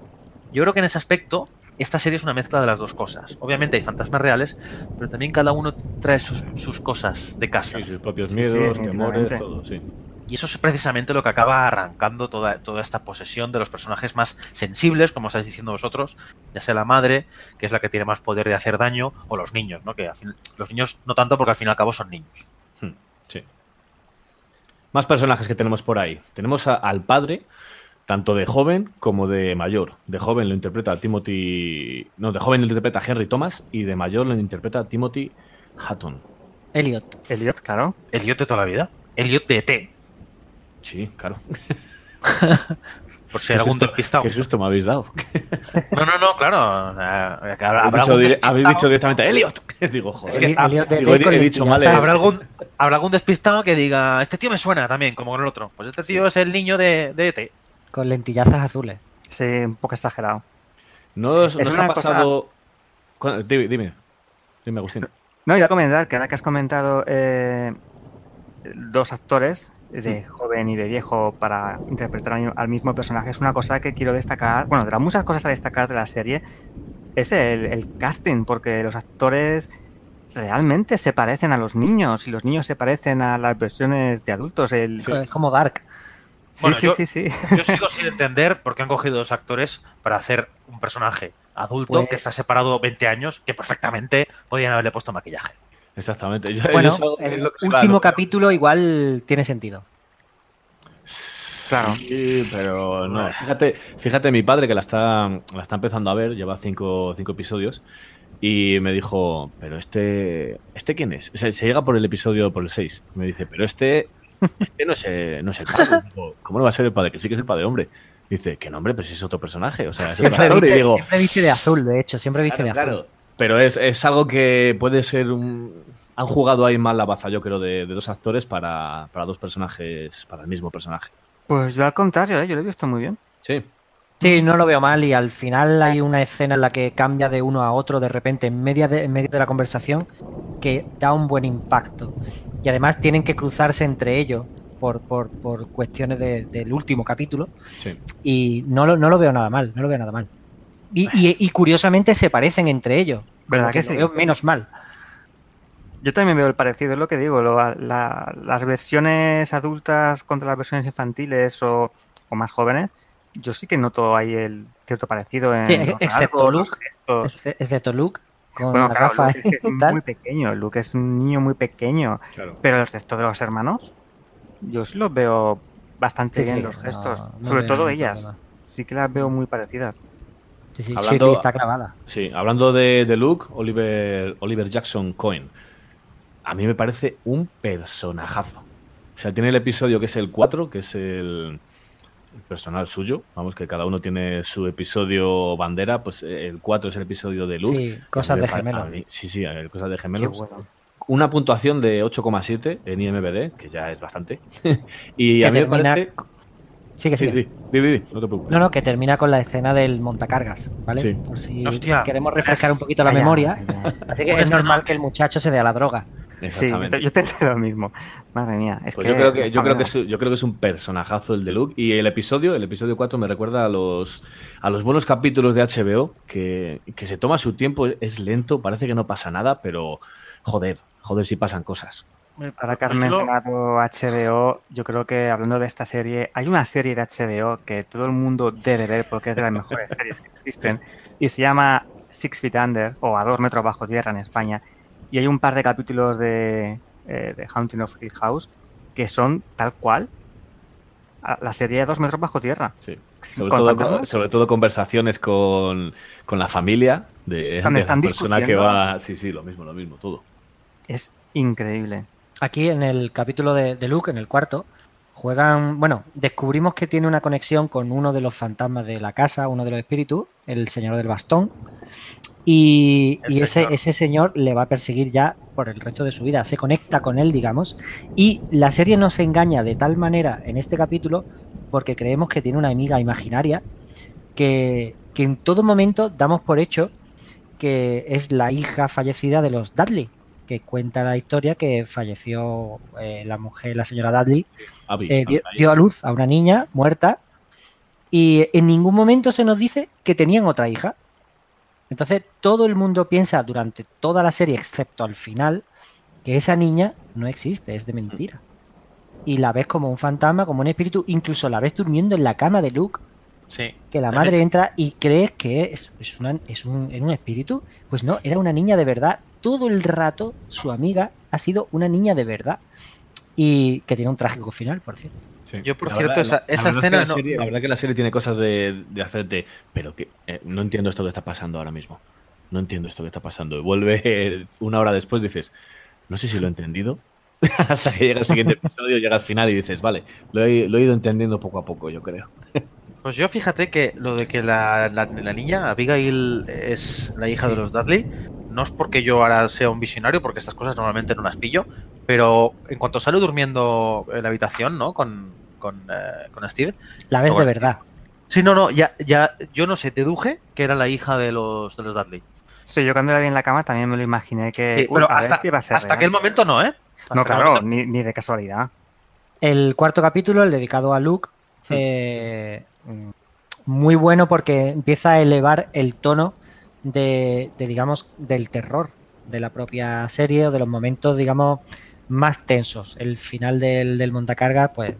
Yo creo que en ese aspecto esta serie es una mezcla de las dos cosas. Obviamente hay fantasmas reales, pero también cada uno trae sus, sus cosas de casa. Sí, sus propios Sí, sí, miedos, temores, todo, sí. Y eso es precisamente lo que acaba arrancando toda, toda esta posesión de los personajes más sensibles, como estáis diciendo vosotros, ya sea la madre, que es la que tiene más poder de hacer daño, o los niños, ¿no? Que al fin- los niños no tanto porque al fin y al cabo son niños. Hmm, Sí. Más personajes que tenemos por ahí. Tenemos a- al padre, tanto de joven como de mayor. De joven lo interpreta Timothy. No, de joven lo interpreta Henry Thomas y de mayor lo interpreta Timothy Hatton. Elliot. Elliot, claro. Elliot de toda la vida. Elliot de ET. Sí, claro. Por si algún susto, despistado. qué susto me habéis dado. No, no, no, claro. habrá, Habéis dicho, algún dire- despistado- habéis dicho directamente, Elliot. Digo, joder. Es que, Elliot de digo, he, dicho mal. eh. habrá algún, habrá algún despistado que diga, este tío me suena también, como con el otro. Pues este tío es el niño de, de ET. Con lentillazas azules. Sí, un poco exagerado. ¿No os, Es no os una ha cosa- pasado...? ¿Cuándo? Dime, dime, dime, Agustín. No, iba a comentar que ahora que has comentado eh, dos actores, de joven y de viejo, para interpretar al- mismo personaje, es una cosa que quiero destacar. Bueno, de las muchas cosas a destacar de la serie, es el, el casting, porque los actores realmente se parecen a los niños y los niños se parecen a las versiones de adultos. El, Es como Dark. Sí, Bueno, sí, yo- sí, sí. Yo sigo sin entender por qué han cogido dos actores para hacer un personaje adulto Pues- que está separado 20 años, que perfectamente podían haberle puesto maquillaje. Exactamente. Yo- Bueno, yo el último claro. capítulo igual tiene sentido. Claro. Sí, pero no. Fíjate, fíjate mi padre que la está, la está empezando a ver, lleva cinco, cinco episodios, y me dijo, pero este, ¿este quién es? O sea, se llega por el episodio, por el 6. Me dice, pero este, este no, es el, no es el padre. Digo, ¿Cómo no va a ser el padre? Que sí que es el padre, hombre. Dice, ¿qué nombre? Pero si es otro personaje. O sea, es Siempre actor. Y viste, digo, siempre viste de azul, de hecho, siempre viste Claro, de azul. claro. Pero es, es algo que puede ser un... Han jugado ahí mal la baza, yo creo, de, de dos actores para, para dos personajes, para el mismo personaje. Pues yo al contrario, ¿eh? yo lo he visto muy bien. Sí. Sí, no lo veo mal y al final hay una escena en la que cambia de uno a otro de repente en, media de, en medio de la conversación que da un buen impacto. Y además tienen que cruzarse entre ellos por, por, por cuestiones de- del último capítulo Sí. y no lo, no lo veo nada mal, no lo veo nada mal. Y, y- y curiosamente se parecen entre ellos. ¿Verdad que lo sí? veo menos mal. Yo también veo el parecido, es lo que digo. lo- la- las versiones adultas contra las versiones infantiles o, o más jóvenes, yo sí que noto ahí el cierto parecido en Sí, los excepto rasgos, Luke. los gestos. Exce- Excepto Luke con Bueno, la claro, gafa Luke es, que muy pequeño. Luke es un niño muy pequeño. Claro. Pero el resto de los hermanos, yo sí los veo bastante Sí, bien sí, los gestos. no Sobre todo ellas. Sí que las veo muy parecidas. Sí, sí, Hablando- está clavada. Sí, hablando de, de Luke, Oliver, Oliver Jackson Cohen. A mí me parece un personajazo. O sea, tiene el episodio que es el 4, que es el, el personal suyo. Vamos, que cada uno tiene su episodio bandera. Pues eh, el 4 es el episodio de Luke. Sí, cosas de me gemelos. mí- Sí, sí, cosas de Qué gemelos. bueno. Una puntuación de 8,7 en IMBD, que ya es bastante. y Que a mí me termina- parece. Sí, que Sí, sí. no te preocupes. No, no, que termina con la escena del montacargas, ¿vale? Sí. Por si Hostia. queremos refrescar un poquito la Calla, memoria. Así que Una es normal que el muchacho se dé a la droga. Sí, yo, Exactamente. te- yo pensé lo mismo. Madre mía. Es Pues que, yo creo que, yo creo que Pamela, es, yo creo que es un personajazo el de Luke. Y el episodio, el episodio 4 me recuerda a los, a los buenos capítulos de HBO, que, que se toma su tiempo, es lento, parece que no pasa nada, pero joder, joder si pasan cosas. Ahora que has mencionado HBO, yo creo que hablando de esta serie, hay una serie de HBO que todo el mundo debe ver porque es de las mejores series que existen y se llama Six Feet Under o A Dos Metros Bajo Tierra en España. Y hay un par de capítulos de, eh, de Haunting of Hill House que son tal cual la serie de Dos Metros Bajo Tierra. Sí. Sobre, todo, sobre todo conversaciones con, con la familia de, de están la persona que va. Sí, sí, lo mismo, lo mismo, todo. Es increíble. Aquí en el capítulo de, de Luke, en el cuarto, juegan. Bueno, descubrimos que tiene una conexión con uno de los fantasmas de la casa, uno de los espíritus, el señor del bastón. Y, y ese, señor. ese señor le va a perseguir ya por el resto de su vida. Se conecta con él, digamos. Y la serie nos engaña de tal manera en este capítulo porque creemos que tiene una amiga imaginaria que, que en todo momento damos por hecho que es la hija fallecida de los Dudley, que cuenta la historia que falleció eh, la mujer, la señora Dudley, Abby, eh, dio a luz a una niña muerta y en ningún momento se nos dice que tenían otra hija. Entonces todo el mundo piensa durante toda la serie, excepto al final, que esa niña no existe, es de mentira. Y la ves como un fantasma, como un espíritu, incluso la ves durmiendo en la cama de Luke, Sí. que la madre entra y crees que es, es, una- es un, es un espíritu. Pues no, era una niña de verdad. Todo el rato su amiga ha sido una niña de verdad. Y que tiene un trágico final, por cierto. Sí. Yo, por La cierto, esa- esa verdad es que escena la no- serie- La verdad que la serie tiene cosas de, de hacerte. Pero que eh, no entiendo esto que está pasando ahora mismo. No entiendo esto que está pasando. Y vuelve eh, una hora después, dices. No sé si lo he entendido, Hasta que llega el siguiente episodio, llega al final y dices, vale, lo he, lo he ido entendiendo poco a poco, yo creo. Pues yo fíjate que lo de que la, la- la niña, Abigail, es la hija de los Dudley, no es porque yo ahora sea un visionario, porque estas cosas normalmente no las pillo, pero en cuanto sale durmiendo en la habitación, ¿no? Con, con, eh, con Steve. La ves de verdad. Sí, no, no, ya, ya, yo no sé, deduje que era la hija de los, de los Dudley. Sí, yo cuando la vi en la cama también me lo imaginé que. Sí, pero hasta, si a ser hasta real. aquel momento no, ¿eh? Hasta No, claro, momento- ni, ni de casualidad. El cuarto capítulo, el dedicado a Luke, eh, mm, muy bueno porque empieza a elevar el tono de, de, digamos, del terror de la propia serie o de los momentos, digamos, más tensos. El final del, del montacarga, pues,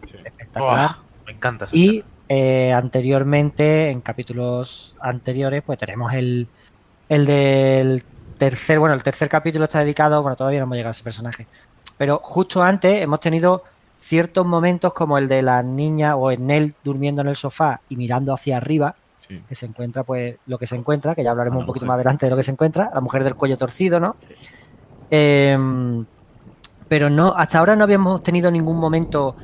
espectacular. Me encanta. esa Y eh, anteriormente, en capítulos anteriores, pues tenemos el, el del tercer, bueno, el tercer capítulo está dedicado, bueno, todavía no hemos llegado a ese personaje, pero justo antes hemos tenido ciertos momentos como el de la niña o en él durmiendo en el sofá y mirando hacia arriba, Sí. que se encuentra pues lo que se encuentra, que ya hablaremos un poquito mujer. más adelante de lo que se encuentra, la mujer del cuello torcido, ¿no? Em, pero no, hasta ahora no habíamos tenido ningún momento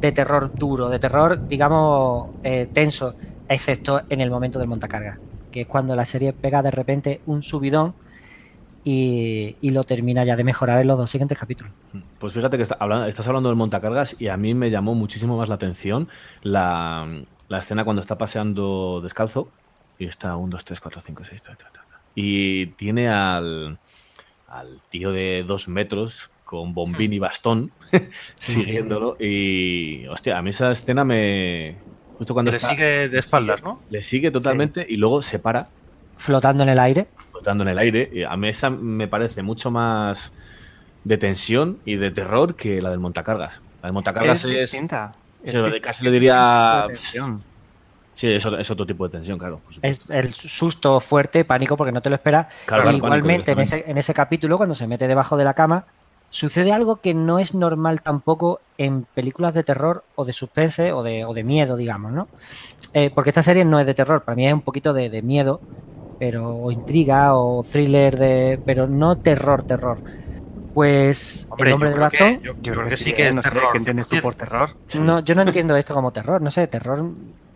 de terror duro, de terror, digamos, eh, tenso, excepto en el momento del montacarga, que es cuando la serie pega de repente un subidón y, y lo termina ya de mejorar en los dos siguientes capítulos. Pues fíjate que está estás hablando del montacargas y a mí me llamó muchísimo más la atención la, la escena cuando está paseando descalzo y está 1, 2, 3, 4, 5, 6, y tiene al, al tío de dos metros con bombín y bastón Sí, siguiéndolo y hostia, a mí esa escena me... Justo cuando le está- sigue de espaldas, ¿no? le sigue totalmente y luego se para Flotando en el aire. flotando en el aire. Y a mí esa me parece mucho más de tensión y de terror que la del montacargas. La del montacargas Es es. distinta. se lo de- casi le es diría-. Sí, es, otro- es otro tipo de tensión, claro. Es el susto fuerte, pánico, porque no te lo esperas. Claro, igualmente, pánico en ese, en ese capítulo, cuando se mete debajo de la cama, sucede algo que no es normal tampoco en películas de terror o de suspense o de, o de miedo, digamos, ¿no? Eh, porque esta serie no es de terror, para mí es un poquito de, de miedo, pero o intriga o thriller, de, pero no terror, terror. Pues Hombre, el hombre del bastón, yo, Yo creo creo que que sí que es no sé. ¿qué entiendes tú por terror? no, yo no entiendo esto como terror, no sé, terror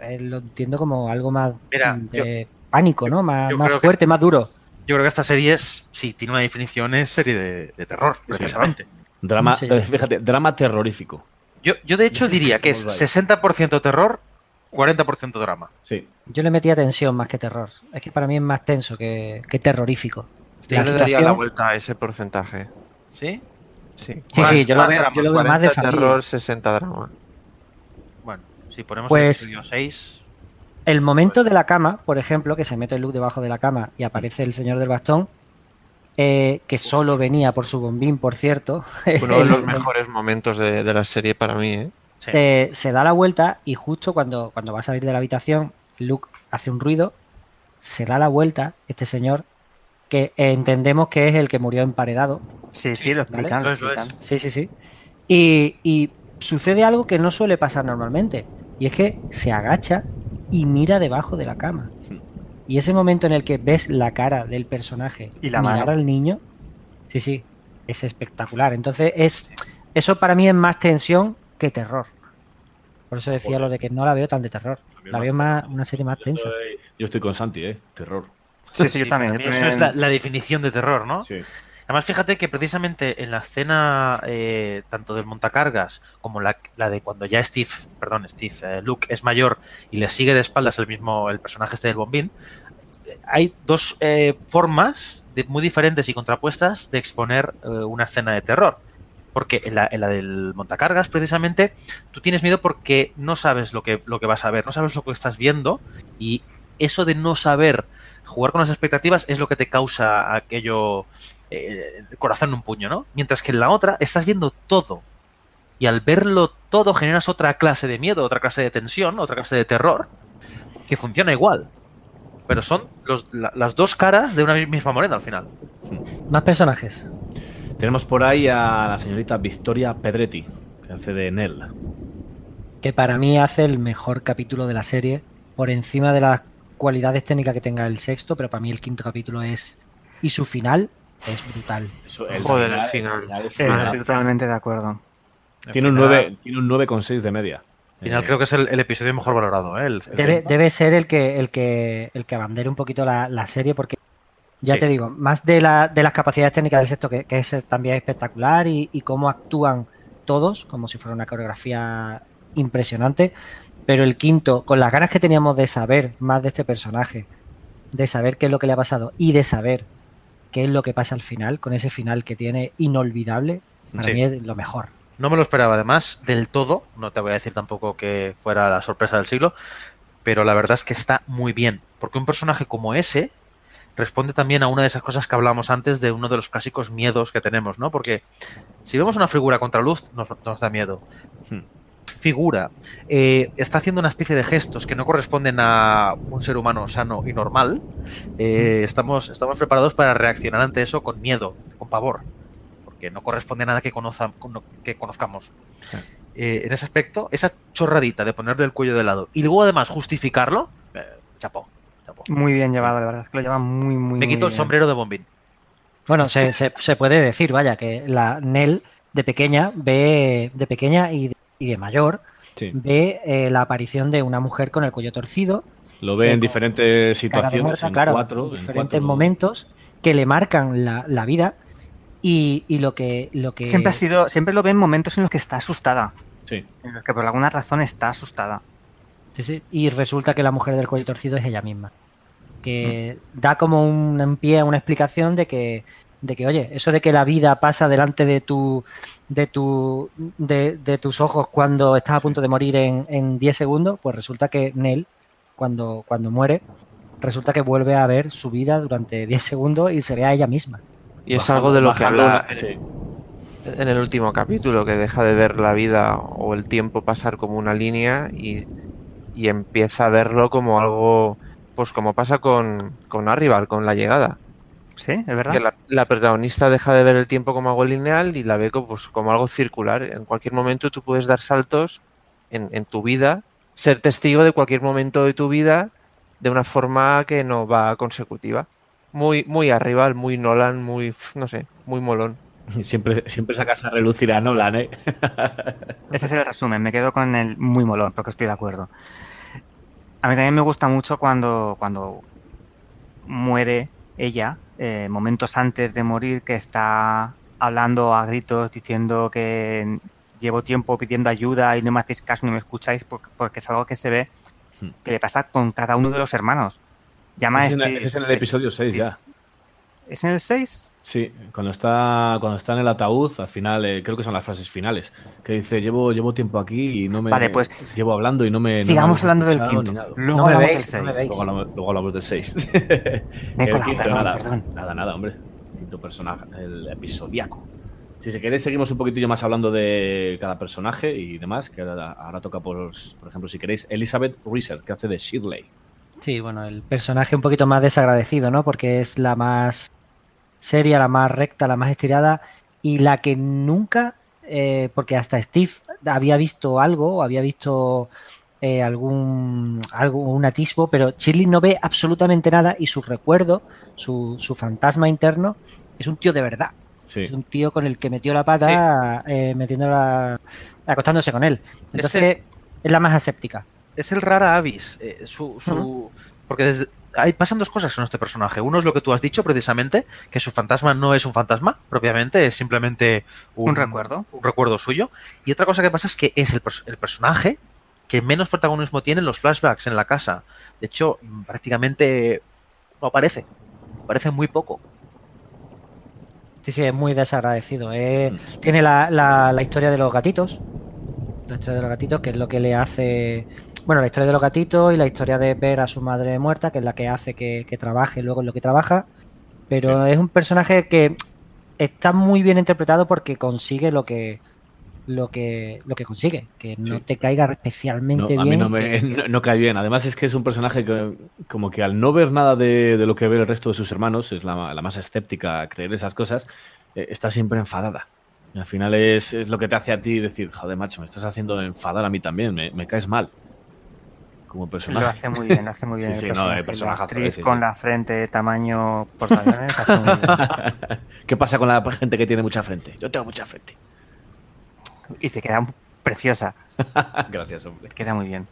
eh, lo entiendo como algo más Mira, de pánico, ¿no? Más, que- fuerte, más duro. Yo creo que esta serie es, sí, tiene una definición, es serie de, de terror, precisamente. Drama, Sí. eh, fíjate, drama terrorífico. Yo, yo de hecho diría que es Como el 60% terror, 40% drama. Sí. Yo le metía tensión más que terror. Es que para mí es más tenso que, que terrorífico. Yo La le daría la vuelta a ese porcentaje. ¿Sí? Sí. Sí, sí, yo lo veo, drama, yo lo veo más de 40 familia. terror, 60 drama. Bueno, si ponemos Pues- el episodio 6, El momento de la cama, por ejemplo, que se mete Luke debajo de la cama y aparece el señor del bastón, eh, que solo venía por su bombín, por cierto. Uno de los mejores momentos de, de la serie para mí, ¿eh? sí. eh, se da la vuelta y justo cuando, cuando va a salir de la habitación, Luke hace un ruido, se da la vuelta, este señor, que entendemos que es el que murió emparedado. Sí, sí, lo explican. Sí, sí, sí. Y, y sucede algo que no suele pasar normalmente. Y es que se agacha y mira debajo de la cama. Y ese momento en el que ves la cara del personaje Y la mirar mano. al niño, sí, sí, es espectacular. Entonces, es eso para mí es más tensión que terror. Por eso decía Joder. lo de que no la veo tan de terror. También La más veo más, terror. una serie más Yo tensa. estoy, yo estoy con Santi, ¿eh? Terror. Sí, sí, yo también. yo Eso es la, la definición de terror, ¿no? Sí. Además, fíjate que precisamente en la escena eh, tanto del montacargas como la, la de cuando ya Steve, perdón, Steve, eh, Luke es mayor y le sigue de espaldas el mismo, el personaje este del bombín, hay dos eh, formas muy diferentes y contrapuestas de exponer una escena de terror. Porque en la, en la del montacargas, precisamente, tú tienes miedo porque no sabes lo que, lo que vas a ver, no sabes lo que estás viendo y eso de no saber jugar con las expectativas es lo que te causa aquello eh, el corazón en un puño, ¿no? Mientras que en la otra estás viendo todo. Y al verlo todo generas otra clase de miedo, otra clase de tensión, otra clase de terror, que funciona igual. Pero son los- la- las dos caras de una misma moneda al final. Más personajes. Tenemos por ahí a la señorita Victoria Pedretti, que hace de Nell. que para mí hace el mejor capítulo de la serie, por encima de las cualidades técnicas que tenga el sexto, pero para mí el quinto capítulo es... Y su final, es brutal. Eso, el Joder, el final. Eh, final. estoy totalmente de acuerdo. Tiene, un Al final- 9, tiene un 9,6 de media. Al final Eh, creo que es el, el episodio mejor valorado, ¿eh? El- el- Debe, debe ser el que, el que, el que abandere un poquito la, la serie, porque ya Sí. te digo, más de, la, de las capacidades técnicas del sexto, que, que es también espectacular, y, y cómo actúan todos, como si fuera una coreografía impresionante. Pero el quinto, con las ganas que teníamos de saber más de este personaje, de saber qué es lo que le ha pasado y de saber qué es lo que pasa al final, con ese final que tiene inolvidable, para Sí. mí es lo mejor. No me lo esperaba, además, del todo. No te voy a decir tampoco que fuera la sorpresa del siglo, pero la verdad es que está muy bien. Porque un personaje como ese responde también a una de esas cosas que hablábamos antes de uno de los clásicos miedos que tenemos, ¿no? Porque si vemos una figura contra luz, nos, nos da miedo. Hmm. Figura eh, está haciendo una especie de gestos que no corresponden a un ser humano sano y normal. eh, estamos, estamos preparados para reaccionar ante eso con miedo, con pavor porque no corresponde a nada que, conoza- cono- que conozcamos. Eh, en ese aspecto, esa chorradita de ponerle el cuello de lado y luego además justificarlo, chapó. chapó. Muy bien llevado, la verdad es que lo lleva muy, muy, Me muy quito el bien. sombrero de bombín. Bueno, se, se- se puede decir, vaya, que la Nell de pequeña ve, de pequeña y de, y de mayor, sí. ve eh, la aparición de una mujer con el cuello torcido, Lo ve en Eh, diferentes situaciones, muerta, en claro, cuatro, en en diferentes cuatro- momentos que le marcan la, la vida y, y lo que lo que Siempre ha sido, siempre lo ve en momentos en los que está asustada. Sí. En los que por alguna razón está asustada. Sí, sí. Y resulta que la mujer del cuello torcido es ella misma. Que da como un, un pie a una explicación de que, de que, oye, eso de que la vida pasa delante de tu de tu de, de tus ojos cuando estás a punto de morir en, en 10 segundos, pues resulta que Nell, cuando, cuando muere, resulta que vuelve a ver su vida durante 10 segundos y se ve a ella misma. Y es Bajando- algo de lo que habla sí. en el último capítulo, que deja de ver la vida o el tiempo pasar como una línea y, y empieza a verlo como algo, pues como pasa con, con Arrival, con la llegada. Sí, es verdad. Que la, la protagonista deja de ver el tiempo como algo lineal y la ve como, pues, como algo circular. En cualquier momento tú puedes dar saltos en, en tu vida, ser testigo de cualquier momento de tu vida de una forma que no va consecutiva. Muy, muy Arrival, muy Nolan, muy, no sé, muy molón. Siempre, siempre sacas a relucir a Nolan, ¿eh? Ese es el resumen. Me quedo con el muy molón, porque estoy de acuerdo. A mí también me gusta mucho cuando, cuando muere ella, eh, momentos antes de morir, que está hablando a gritos diciendo que llevo tiempo pidiendo ayuda y no me hacéis caso ni me escucháis, porque, porque es algo que se ve Hmm. que le pasa con cada uno de los hermanos. Llama es en- este- ese es en el episodio 6 sí. ya. ¿Es en el 6? Sí, cuando está, cuando está en el ataúd, al final, eh, creo que son las frases finales, que dice, llevo, llevo tiempo aquí y no me... Vale, pues, Llevo hablando y no me... no me Sigamos hablando del quinto. ni nada". Luego No hablamos veis, del no me 6. veis. Luego hablamos, luego hablamos del 6. Me he el colado, quinto, perdón, nada, perdón. nada, nada, hombre. Quinto personaje, el episodiaco. Si se queréis, seguimos un poquitillo más hablando de cada personaje y demás, que ahora, ahora toca, por, por ejemplo, si queréis, Elizabeth Reeser, que hace de Shirley. Sí, bueno, el personaje un poquito más desagradecido, ¿no? Porque es la más seria, la más recta, la más estirada y la que nunca, eh, porque hasta Steve había visto algo, había visto eh, algún, algún atisbo, pero Shirley no ve absolutamente nada y su recuerdo, su, su fantasma interno, es un tío de verdad. Sí. Es un tío con el que metió la pata, eh, metiéndola, acostándose con él. Entonces, es la más aséptica. Es el rara avis. su, su- Porque desde- hay, pasan dos cosas con este personaje. Uno es lo que tú has dicho precisamente, que su fantasma no es un fantasma propiamente, es simplemente un, Un recuerdo. un recuerdo suyo. Y otra cosa que pasa es que es el, el personaje que menos protagonismo tiene en los flashbacks en la casa. De hecho, mm, prácticamente no aparece. Aparece muy poco. Sí, sí, es muy desagradecido. eh. Tiene la, la- la historia de los gatitos. La historia de los gatitos, que es lo que le hace. Bueno, la historia de los gatitos y la historia de ver a su madre muerta, que es la que hace que, que trabaje luego en lo que trabaja. Pero es un personaje que está muy bien interpretado porque consigue lo que lo que lo que consigue, que no Sí. te caiga No, especialmente a bien. mí no, me, no, no cae bien. Además es que es un personaje que como que al no ver nada de, de lo que ve el resto de sus hermanos, es la, la más escéptica a creer esas cosas, eh, está siempre enfadada. Y al final es, es lo que te hace a ti decir, joder, macho, me estás haciendo enfadar a mí también, me, me caes mal. Como Lo personaje. hace muy bien, lo hace muy bien. Sí, el sí, no, personaje. el personajazo, La actriz sí, sí. con la frente de tamaño portaaviones. ¿Qué pasa con la gente que tiene mucha frente? Yo tengo mucha frente. Y te queda preciosa, Gracias, hombre. queda muy bien.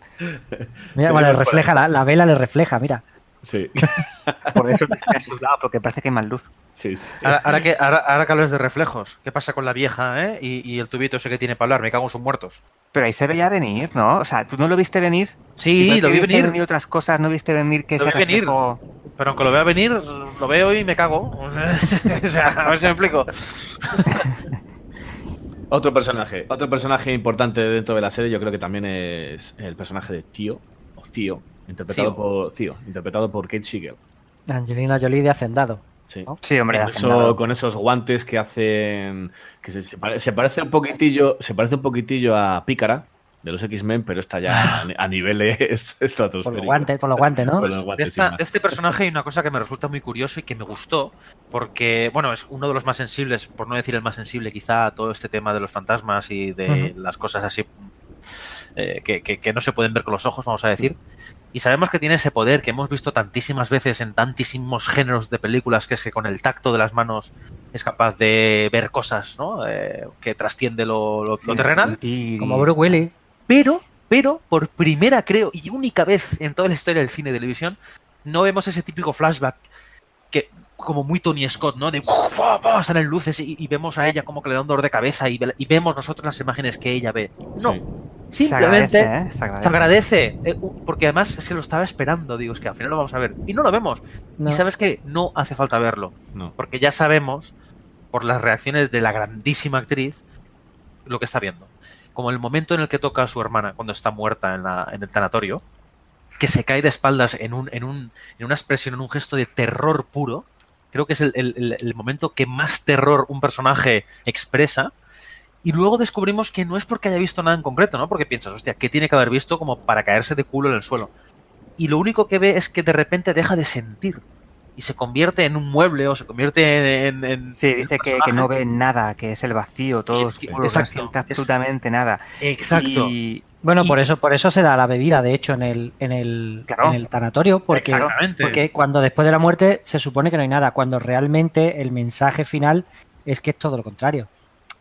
Mira, Sí, bueno, refleja, la, la vela le refleja, mira. Sí, Por eso me asustado, porque parece que hay más luz. sí, sí. Ahora, ahora que, ahora, ahora que hablas de reflejos, ¿qué pasa con la vieja eh? y, y el tubito ese que tiene para hablar? Me cago en sus muertos. Pero ahí se veía venir, ¿no? O sea, ¿tú no lo viste venir? Sí, lo vi viste venir. otras cosas, no viste venir que Lo ese vi venir. Pero aunque lo vea venir, lo veo y me cago. o sea, a ver si me explico. Otro personaje, otro personaje importante dentro de la serie, yo creo que también es el personaje de Tío, o Tío, interpretado Theo. por Theo, interpretado por Kate Siegel. Angelina Jolie de Hacendado. Sí. Sí, hombre, Con, eso- con esos guantes que hacen que se, se pare- se parece un poquitillo se parece un poquitillo a Pícara de los X-Men pero está ya a, ni- a niveles estratosféricos los guantes, por los guantes, ¿no? Con los De, guantes, esta- más. de este personaje hay una cosa que me resulta muy curioso y que me gustó, porque, bueno, es uno de los más sensibles, por no decir el más sensible, quizá a todo este tema de los fantasmas y de las cosas así eh, que, que- que no se pueden ver con los ojos, vamos a decir. Y sabemos que tiene ese poder que hemos visto tantísimas veces en tantísimos géneros de películas, que es que con el tacto de las manos es capaz de ver cosas, ¿no? Eh, que trasciende lo, lo- lo Sí, terrenal. Como Bruce Willis. Pero, pero, por primera, creo, y única vez en toda la historia del cine y televisión, no vemos ese típico flashback que, como muy Tony Scott, ¿no? De ¡fua, fua! salen luces y, y vemos a ella como que le da un dolor de cabeza y, ve- y vemos nosotros las imágenes que ella ve. No, Sí. Se agradece, simplemente ¿eh? Se agradece. se agradece. eh, porque además es que lo estaba esperando, digo, es que al final lo vamos a ver. Y no lo vemos. No. Y sabes que no hace falta verlo. No. Porque ya sabemos, por las reacciones de la grandísima actriz, lo que está viendo. Como el momento en el que toca a su hermana cuando está muerta en, la- en el tanatorio, que se cae de espaldas en, un, en, un, en una expresión, en un gesto de terror puro. Creo que es el, el- el- el momento que más terror un personaje expresa. Y luego descubrimos que no es porque haya visto nada en concreto, ¿no? Porque piensas, hostia, ¿qué tiene que haber visto como para caerse de culo en el suelo? Y lo único que ve es que de repente deja de sentir. Y se convierte en un mueble o se convierte en. en- Sí, dice que, no ve nada, que es el vacío, todo oscuro, no siente Es- absolutamente nada. Exacto. Y Bueno, Y- por eso, por eso se da la bebida, de hecho, en el, en el, Claro. en el tanatorio, porque, porque cuando después de la muerte se supone que no hay nada, cuando realmente el mensaje final es que es todo lo contrario.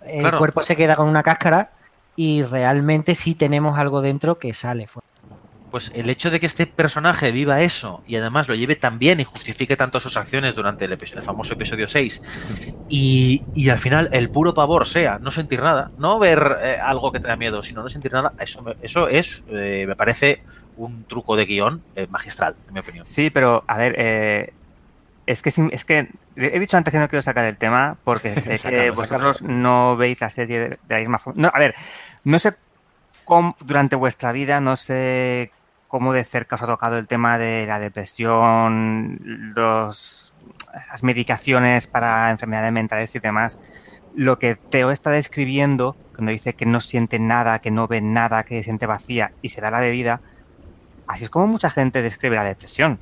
El Claro. cuerpo se queda con una cáscara y realmente sí tenemos algo dentro que sale fuera. Pues el hecho de que este personaje viva eso y además lo lleve tan bien y justifique tanto sus acciones durante el, episodio- el famoso episodio 6 y, y al final el puro pavor sea no sentir nada, no ver eh, algo que te da miedo, sino no sentir nada, eso, me- eso es, eh, me parece un truco de guion eh, magistral, en mi opinión. Sí, pero a ver, eh, es que es que he dicho antes que no quiero sacar el tema porque sé que vosotros no veis la serie de, la misma forma. No, a ver, no sé cómo durante vuestra vida, no sé cómo de cerca os ha tocado el tema de la depresión, los, las medicaciones para enfermedades mentales y demás. Lo que Teo está describiendo, cuando dice que no siente nada, que no ve nada, que siente vacía y se da la bebida, así es como mucha gente describe la depresión.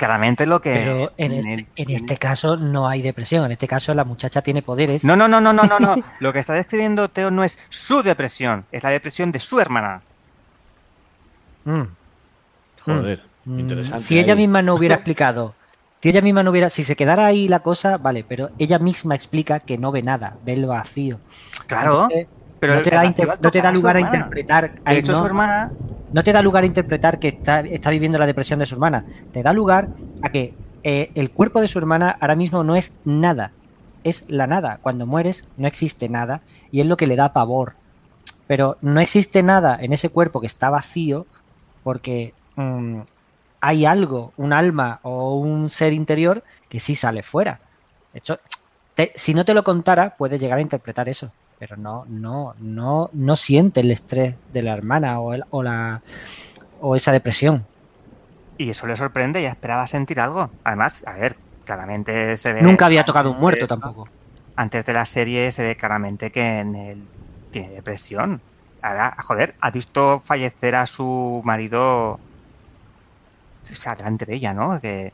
Claramente lo que... Pero en, en este, el- en este caso no hay depresión, en este caso la muchacha tiene poderes. No, no, no, no, no, no, no. Lo que está describiendo Teo no es su depresión, es la depresión de su hermana. Mm. Joder, Mm, interesante. Si ella misma no hubiera explicado, si ella misma no hubiera, si se quedara ahí la cosa, vale, pero ella misma explica que no ve nada, ve el vacío. Claro, Entonces, pero no te da, no te a lugar a interpretar. De hecho, no, su hermana no te da lugar a interpretar que está, está viviendo la depresión de su hermana. Te da lugar a que eh, el cuerpo de su hermana ahora mismo no es nada. Es la nada. Cuando mueres no existe nada y es lo que le da pavor. Pero no existe nada en ese cuerpo que está vacío porque mm, hay algo, un alma o un ser interior que sí sale fuera. De si no te lo contara, puedes llegar a interpretar eso. Pero no, no, no, no siente el estrés de la hermana o, el- o la o esa depresión. Y eso le sorprende, ella esperaba sentir algo. Además, a ver, claramente se ve. Nunca había tocado un muerto esto- tampoco. Antes de la serie se ve claramente que en él tiene depresión. Ahora, joder, ha visto fallecer a su marido. O sea, delante de ella, ¿no? Que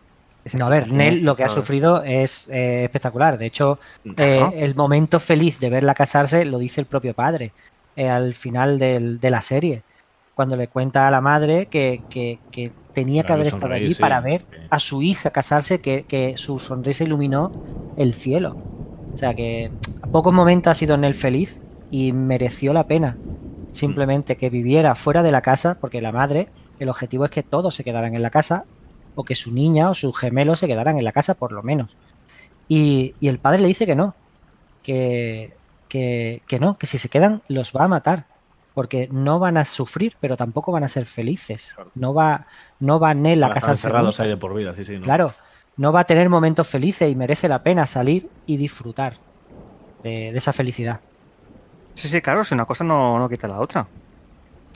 No, a ver, situación Nell lo que ha sufrido es eh, espectacular. De hecho, eh, el momento feliz de verla casarse lo dice el propio padre eh, al final del- de la serie. cuando le cuenta a la madre que, que- que tenía que haber estado allí sí. para ver a su hija casarse, que, que su sonrisa iluminó el cielo. O sea que a pocos momentos ha sido él feliz y mereció la pena. Simplemente que viviera fuera de la casa, porque la madre, el objetivo es que todos se quedaran en la casa, o que su niña o sus gemelos se quedaran en la casa por lo menos. Y, y el padre le dice que no, que, que, que no, que si se quedan los va a matar, porque no van a sufrir, pero tampoco van a ser felices. No va, no va Nell a Van a estar casarse. encerrados nunca. ahí de por vida, sí, sí. ¿no? Claro, no va a tener momentos felices y merece la pena salir y disfrutar de, de esa felicidad. Sí, sí, claro, si una cosa no, no quita la otra.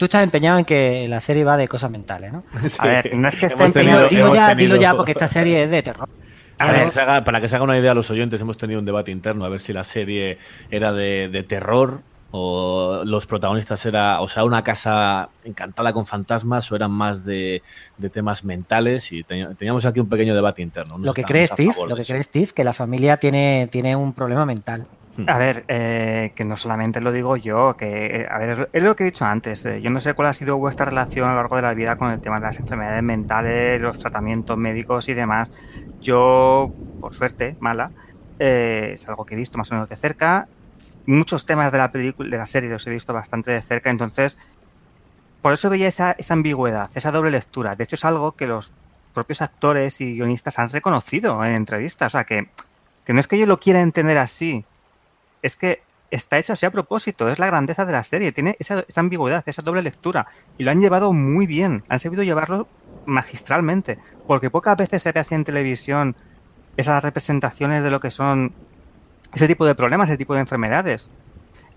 Tú estás empeñado en que la serie va de cosas mentales, ¿no? A ver, no es que esté empeñado- tenido- Dilo ya, tenido- dilo ya, porque esta serie es de terror. Para, ver. que se haga, para que se haga una idea a los oyentes, hemos tenido un debate interno a ver si la serie era de, de terror o los protagonistas era, o sea, una casa encantada con fantasmas o eran más de, de temas mentales y te- teníamos aquí un pequeño debate interno. Lo que cree a Steve, lo que cree Steve, que la familia tiene, tiene un problema mental. A ver, eh, que no solamente lo digo yo, que, eh, a ver, es lo que he dicho antes. eh, yo no sé cuál ha sido vuestra relación a lo largo de la vida con el tema de las enfermedades mentales, los tratamientos médicos y demás. Yo, por suerte, mala, es algo que he visto más o menos de cerca. Muchos temas de la película, de la serie los he visto bastante de cerca, entonces por eso veía esa, esa ambigüedad, esa doble lectura. De hecho, es algo que los propios actores y guionistas han reconocido en entrevistas. O sea, que, que no es que yo lo quiera entender así, es que está hecho así a propósito, es la grandeza de la serie, tiene esa, esa ambigüedad, esa doble lectura, y lo han llevado muy bien, han sabido llevarlo magistralmente, porque pocas veces se ve así en televisión esas representaciones de lo que son ese tipo de problemas, ese tipo de enfermedades.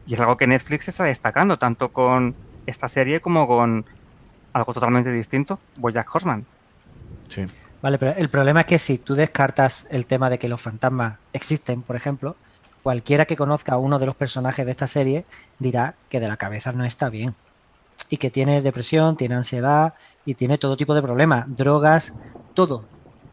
Y es algo que Netflix está destacando, tanto con esta serie como con algo totalmente distinto, Bojack Horseman. Sí. Vale, pero el problema es que si tú descartas el tema de que los fantasmas existen, por ejemplo, cualquiera que conozca a uno de los personajes de esta serie dirá que de la cabeza no está bien. Y que tiene depresión, tiene ansiedad y tiene todo tipo de problemas, drogas, todo.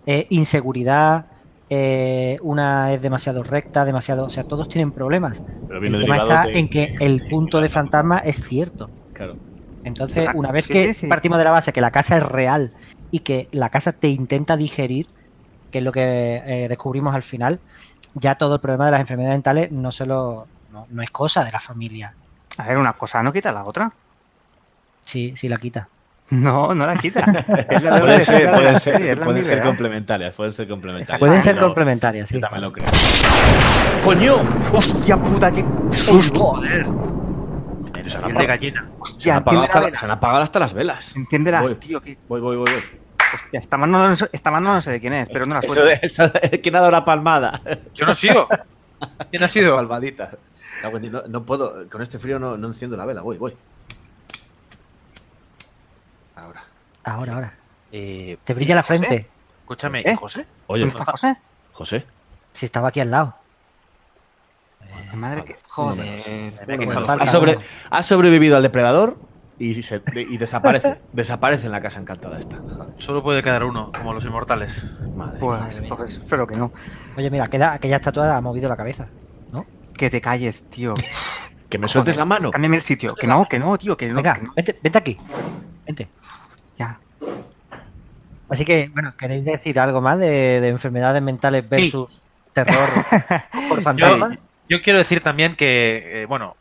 Eh, inseguridad, eh, una es demasiado recta, demasiado. O sea, todos tienen problemas. Pero viene El tema está de- en que el punto de fantasma es cierto. Claro. Entonces, Exacto. una vez Sí, que sí, sí. partimos de la base que la casa es real y que la casa te intenta digerir, que es lo que eh, descubrimos al final, ya todo el problema de las enfermedades mentales no solo no, no es cosa de la familia. A ver, una cosa no quita la otra. Sí, sí la quita. No, no la quita. Es la Puede ser, puede ser, serie, pueden ser complementarias, pueden ser complementarias. Pueden ser complementarias, sí. Yo también lo creo. ¡Coño! ¡Hostia puta, qué susto! Joder. Se han Piel de apagado, gallina. se han Hostia, apagado entiende hasta, la vela. se han apagado hasta las velas. Entiéndelas, Voy. tío. Que, Voy, voy, voy, voy. Hostia, esta mano, no, esta mano no sé de quién es, pero no la Eso, suelto. eso, ¿Quién ha dado la palmada? Yo no sigo. ¿Quién ha sido? Palmadita. No, no puedo, con este frío no, no enciendo la vela. Voy, voy. Ahora. Ahora, ahora. Eh, Te brilla la José? frente. escúchame, ¿Eh? José. Oye, ¿Dónde está José? José. Si estaba aquí al lado. Madre que. Joder. Mira que Bueno, calor. falta Ha, sobre- uno. ha sobrevivido al depredador y, se- y desaparece. desaparece en la casa encantada esta. Solo puede quedar uno, como los inmortales. Madre. Pues, pues espero que no. Oye, mira, aquella, aquella estatua ha movido la cabeza. ¿No? Que te calles, tío. Que me sueltes la mano. Cámbiame el sitio. Que no, que no, tío. Que no. Venga, que no. vente, vente aquí. Vente. Ya. Así que, bueno, ¿queréis decir algo más de, de enfermedades mentales versus terror por fantasma? Yo quiero decir también que, eh, bueno,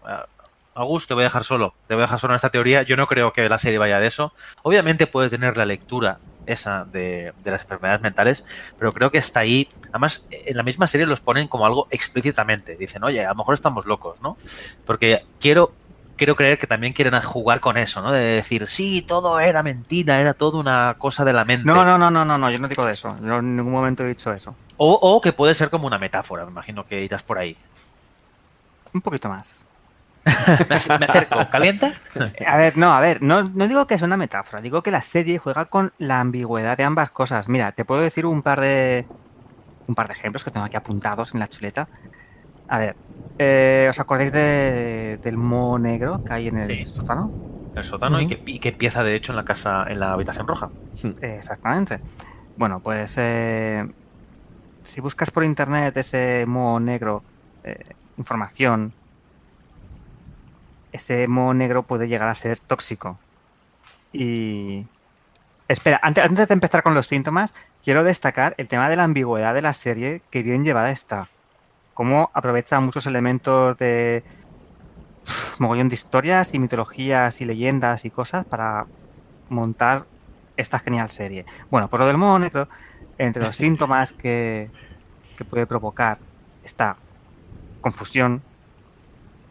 a- Augusto, te voy a dejar solo. Te voy a dejar solo en esta teoría. Yo no creo que la serie vaya de eso. Obviamente puede tener la lectura esa de, de las enfermedades mentales, pero creo que está ahí. Además, en la misma serie los ponen como algo explícitamente. Dicen, oye, a lo mejor estamos locos, ¿no? Porque quiero, quiero creer que también quieren jugar con eso, ¿no? De decir, sí, todo era mentira, era todo una cosa de la mente. No, no, no, no, no, no. Yo no digo de eso. Yo en ningún momento he dicho eso. O, o que puede ser como una metáfora, me imagino que irás por ahí. Un poquito más. Me, ac- me acerco, ¿calienta? A ver, no, a ver, no, no digo que es una metáfora, digo que la serie juega con la ambigüedad de ambas cosas. Mira, te puedo decir un par de un par de ejemplos que tengo aquí apuntados en la chuleta. A ver, eh, ¿os acordáis de- del moho negro que hay en el Sí. sótano? El sótano y, que, y que empieza de hecho en la casa, en la habitación roja. Eh, Exactamente. Bueno, pues eh, si buscas por internet ese moho negro, eh, información, ese moho negro puede llegar a ser tóxico. Y. Espera, antes, antes de empezar con los síntomas, quiero destacar el tema de la ambigüedad de la serie, que bien llevada está. Cómo aprovecha muchos elementos de. uf, mogollón de historias y mitologías y leyendas y cosas para montar esta genial serie. Bueno, por lo del modo negro, entre los síntomas que, que puede provocar está confusión,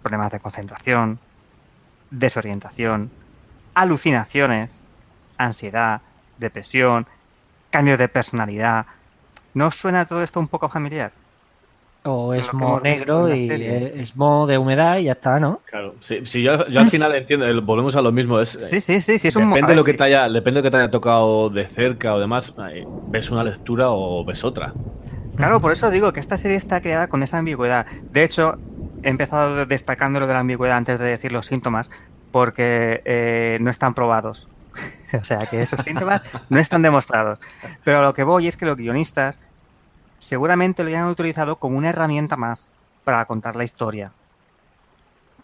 problemas de concentración, desorientación, alucinaciones, ansiedad, depresión, cambios de personalidad. ¿No suena todo esto un poco familiar? O es mo negro y serie. es mo de humedad y ya está, ¿no? Claro, sí, sí, yo, yo al final entiendo, volvemos a lo mismo. Es, Sí, sí, sí, sí, es un depende, a de lo que sí. te haya, depende de lo que te haya tocado de cerca o demás, eh, ves una lectura o ves otra. Claro, por eso digo que esta serie está creada con esa ambigüedad. De hecho, he empezado destacando lo de la ambigüedad antes de decir los síntomas, porque eh, no están probados. o sea, que esos síntomas no están demostrados. Pero a lo que voy es que los guionistas seguramente lo hayan utilizado como una herramienta más para contar la historia.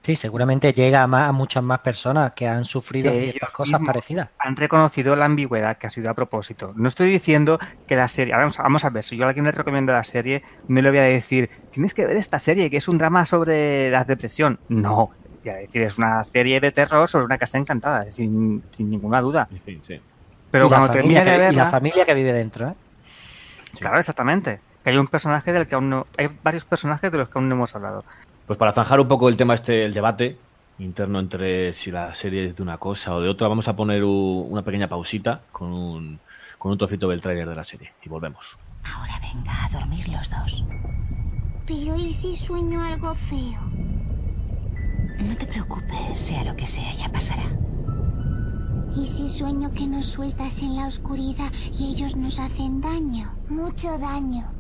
Sí, seguramente llega a, más, a muchas más personas que han sufrido Que ciertas cosas parecidas. Han reconocido la ambigüedad que ha sido a propósito. No estoy diciendo que la serie. Vamos, vamos a ver, si yo a alguien le recomiendo la serie, no le voy a decir, tienes que ver esta serie, que es un drama sobre la depresión. No. Voy a decir, es una serie de terror sobre una casa encantada, sin, sin ninguna duda. Sí. Pero y, cuando termine de que, y la verla. familia que vive dentro, ¿eh? Claro, exactamente. Que hay un personaje del que aún no. Hay varios personajes de los que aún no hemos hablado. Pues para zanjar un poco el tema este, el debate interno entre si la serie es de una cosa o de otra, vamos a poner u- una pequeña pausita con un, con un trocito del tráiler de la serie y volvemos. Ahora venga a dormir los dos. Pero ¿y si sueño algo feo? No te preocupes, sea lo que sea, ya pasará. ¿Y si sueño que nos sueltas en la oscuridad y ellos nos hacen daño? Mucho daño.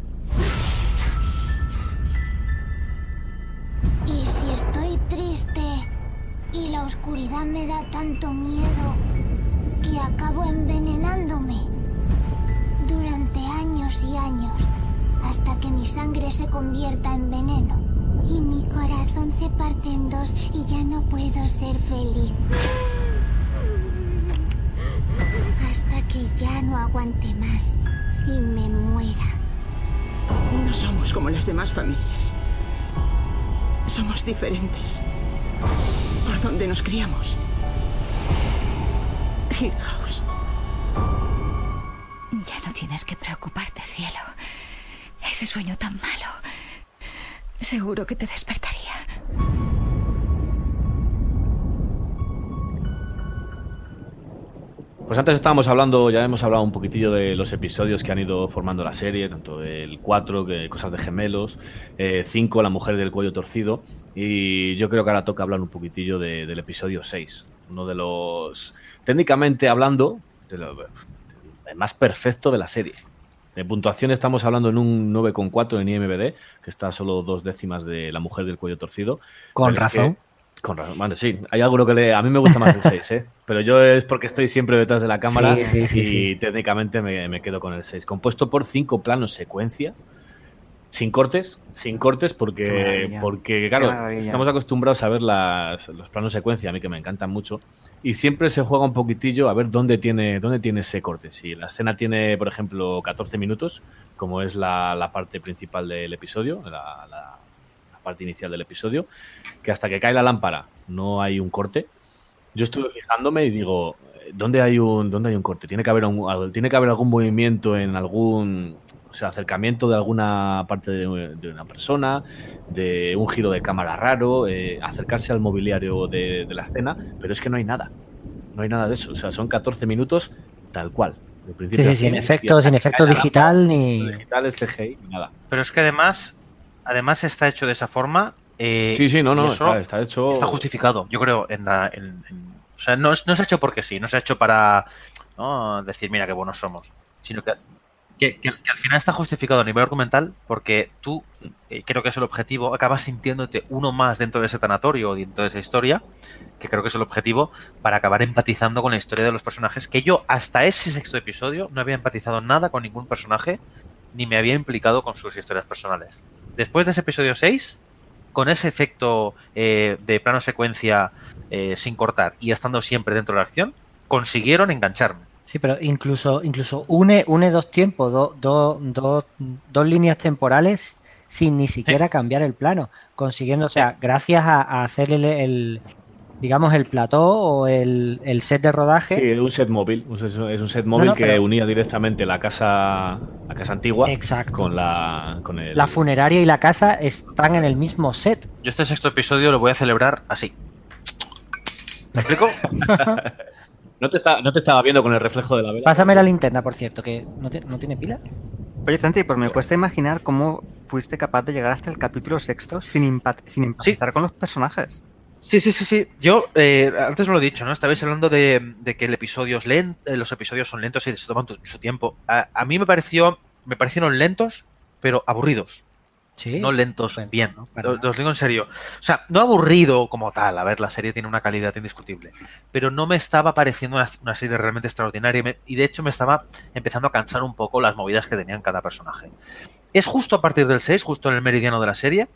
¿Y si estoy triste y la oscuridad me da tanto miedo que acabo envenenándome? Durante años y años, hasta que mi sangre se convierta en veneno. Y mi corazón se parte en dos y ya no puedo ser feliz. Hasta que ya no aguante más y me muera. No somos como las demás familias. Somos diferentes. Por donde nos criamos. Hill House. Ya no tienes que preocuparte, cielo. Ese sueño tan malo. Seguro que te despertaría. Pues antes estábamos hablando, ya hemos hablado un poquitillo de los episodios que han ido formando la serie, tanto el 4, que Cosas de Gemelos, 5, La Mujer del Cuello Torcido, y yo creo que ahora toca hablar un poquitillo de- del episodio 6, uno de los, técnicamente hablando, de lo, el más perfecto de la serie. De puntuación estamos hablando en un 9,4 en IMBD, que está a solo dos décimas de La Mujer del Cuello Torcido. Con razón. Con razón. Bueno, sí, hay alguno que le, a mí me gusta más el 6, ¿eh? Pero yo es porque estoy siempre detrás de la cámara Sí, sí, sí, y técnicamente me, me quedo con el 6. Compuesto por cinco planos secuencia, sin cortes, sin cortes porque, porque claro, estamos acostumbrados a ver las- los planos secuencia, a mí que me encantan mucho, y siempre se juega un poquitillo a ver dónde tiene, dónde tiene ese corte. Si la escena tiene, por ejemplo, 14 minutos, como es la, la parte principal del episodio, la parte inicial del episodio, que hasta que cae la lámpara no hay un corte. Yo estuve fijándome y digo, ¿dónde hay un, dónde hay un corte? Tiene que haber un, tiene que haber algún movimiento en algún, o sea, acercamiento de alguna parte de, de una persona, de un giro de cámara raro, eh, acercarse al mobiliario de, de la escena, pero es que no hay nada. No hay nada de eso. O sea, son 14 minutos tal cual. Sí, sí, sin efectos, sin efectos digital ni. digital, es CGI, nada. Pero es que además, además está hecho de esa forma. eh, Sí, sí, no, no, está, está hecho. está justificado, yo creo, en la. en- en- o sea, no, no se ha hecho porque sí, no se ha hecho para ¿no? decir, mira qué buenos somos, sino que, que, que- que al final está justificado a nivel argumental porque tú, eh, creo que es el objetivo, acabas sintiéndote uno más dentro de ese tanatorio o dentro de esa historia, que creo que es el objetivo para acabar empatizando con la historia de los personajes, que yo hasta ese sexto episodio no había empatizado nada con ningún personaje, ni me había implicado con sus historias personales. Después de ese episodio 6, con ese efecto eh, de plano secuencia eh, sin cortar y estando siempre dentro de la acción, consiguieron engancharme. Sí, pero incluso, incluso une, une dos tiempos, do- do- do- dos líneas temporales sin ni siquiera cambiar el plano, consiguiendo, o sea, gracias a, a hacer el, el, digamos, el plató o el, el set de rodaje. Sí, un set móvil. Es un set móvil no, que pero- unía directamente la casa, la casa antigua con la con el, La funeraria y la casa están en el mismo set. Yo este sexto episodio lo voy a celebrar así. ¿Me explico? no, te está- no te estaba viendo con el reflejo de la vela. Pásame la linterna, por cierto, que no, te- no tiene pila. Oye, Santi, pues me cuesta imaginar cómo fuiste capaz de llegar hasta el capítulo sexto sin, empat- sin empatizar con los personajes. Sí, sí, sí, sí. Yo eh, antes lo he dicho, ¿no? Estabais hablando de, de que el episodio es eh, los episodios son lentos y se toman su tiempo. A, a mí me pareció, me parecieron lentos, pero aburridos. Sí. No lentos, bien. para Lo, lo os digo en serio. O sea, no aburrido como tal. A ver, la serie tiene una calidad indiscutible. Pero no me estaba pareciendo una, una serie realmente extraordinaria. Y, me- y de hecho me estaba empezando a cansar un poco las movidas que tenían cada personaje. Es justo a partir del 6, justo en el meridiano de la serie,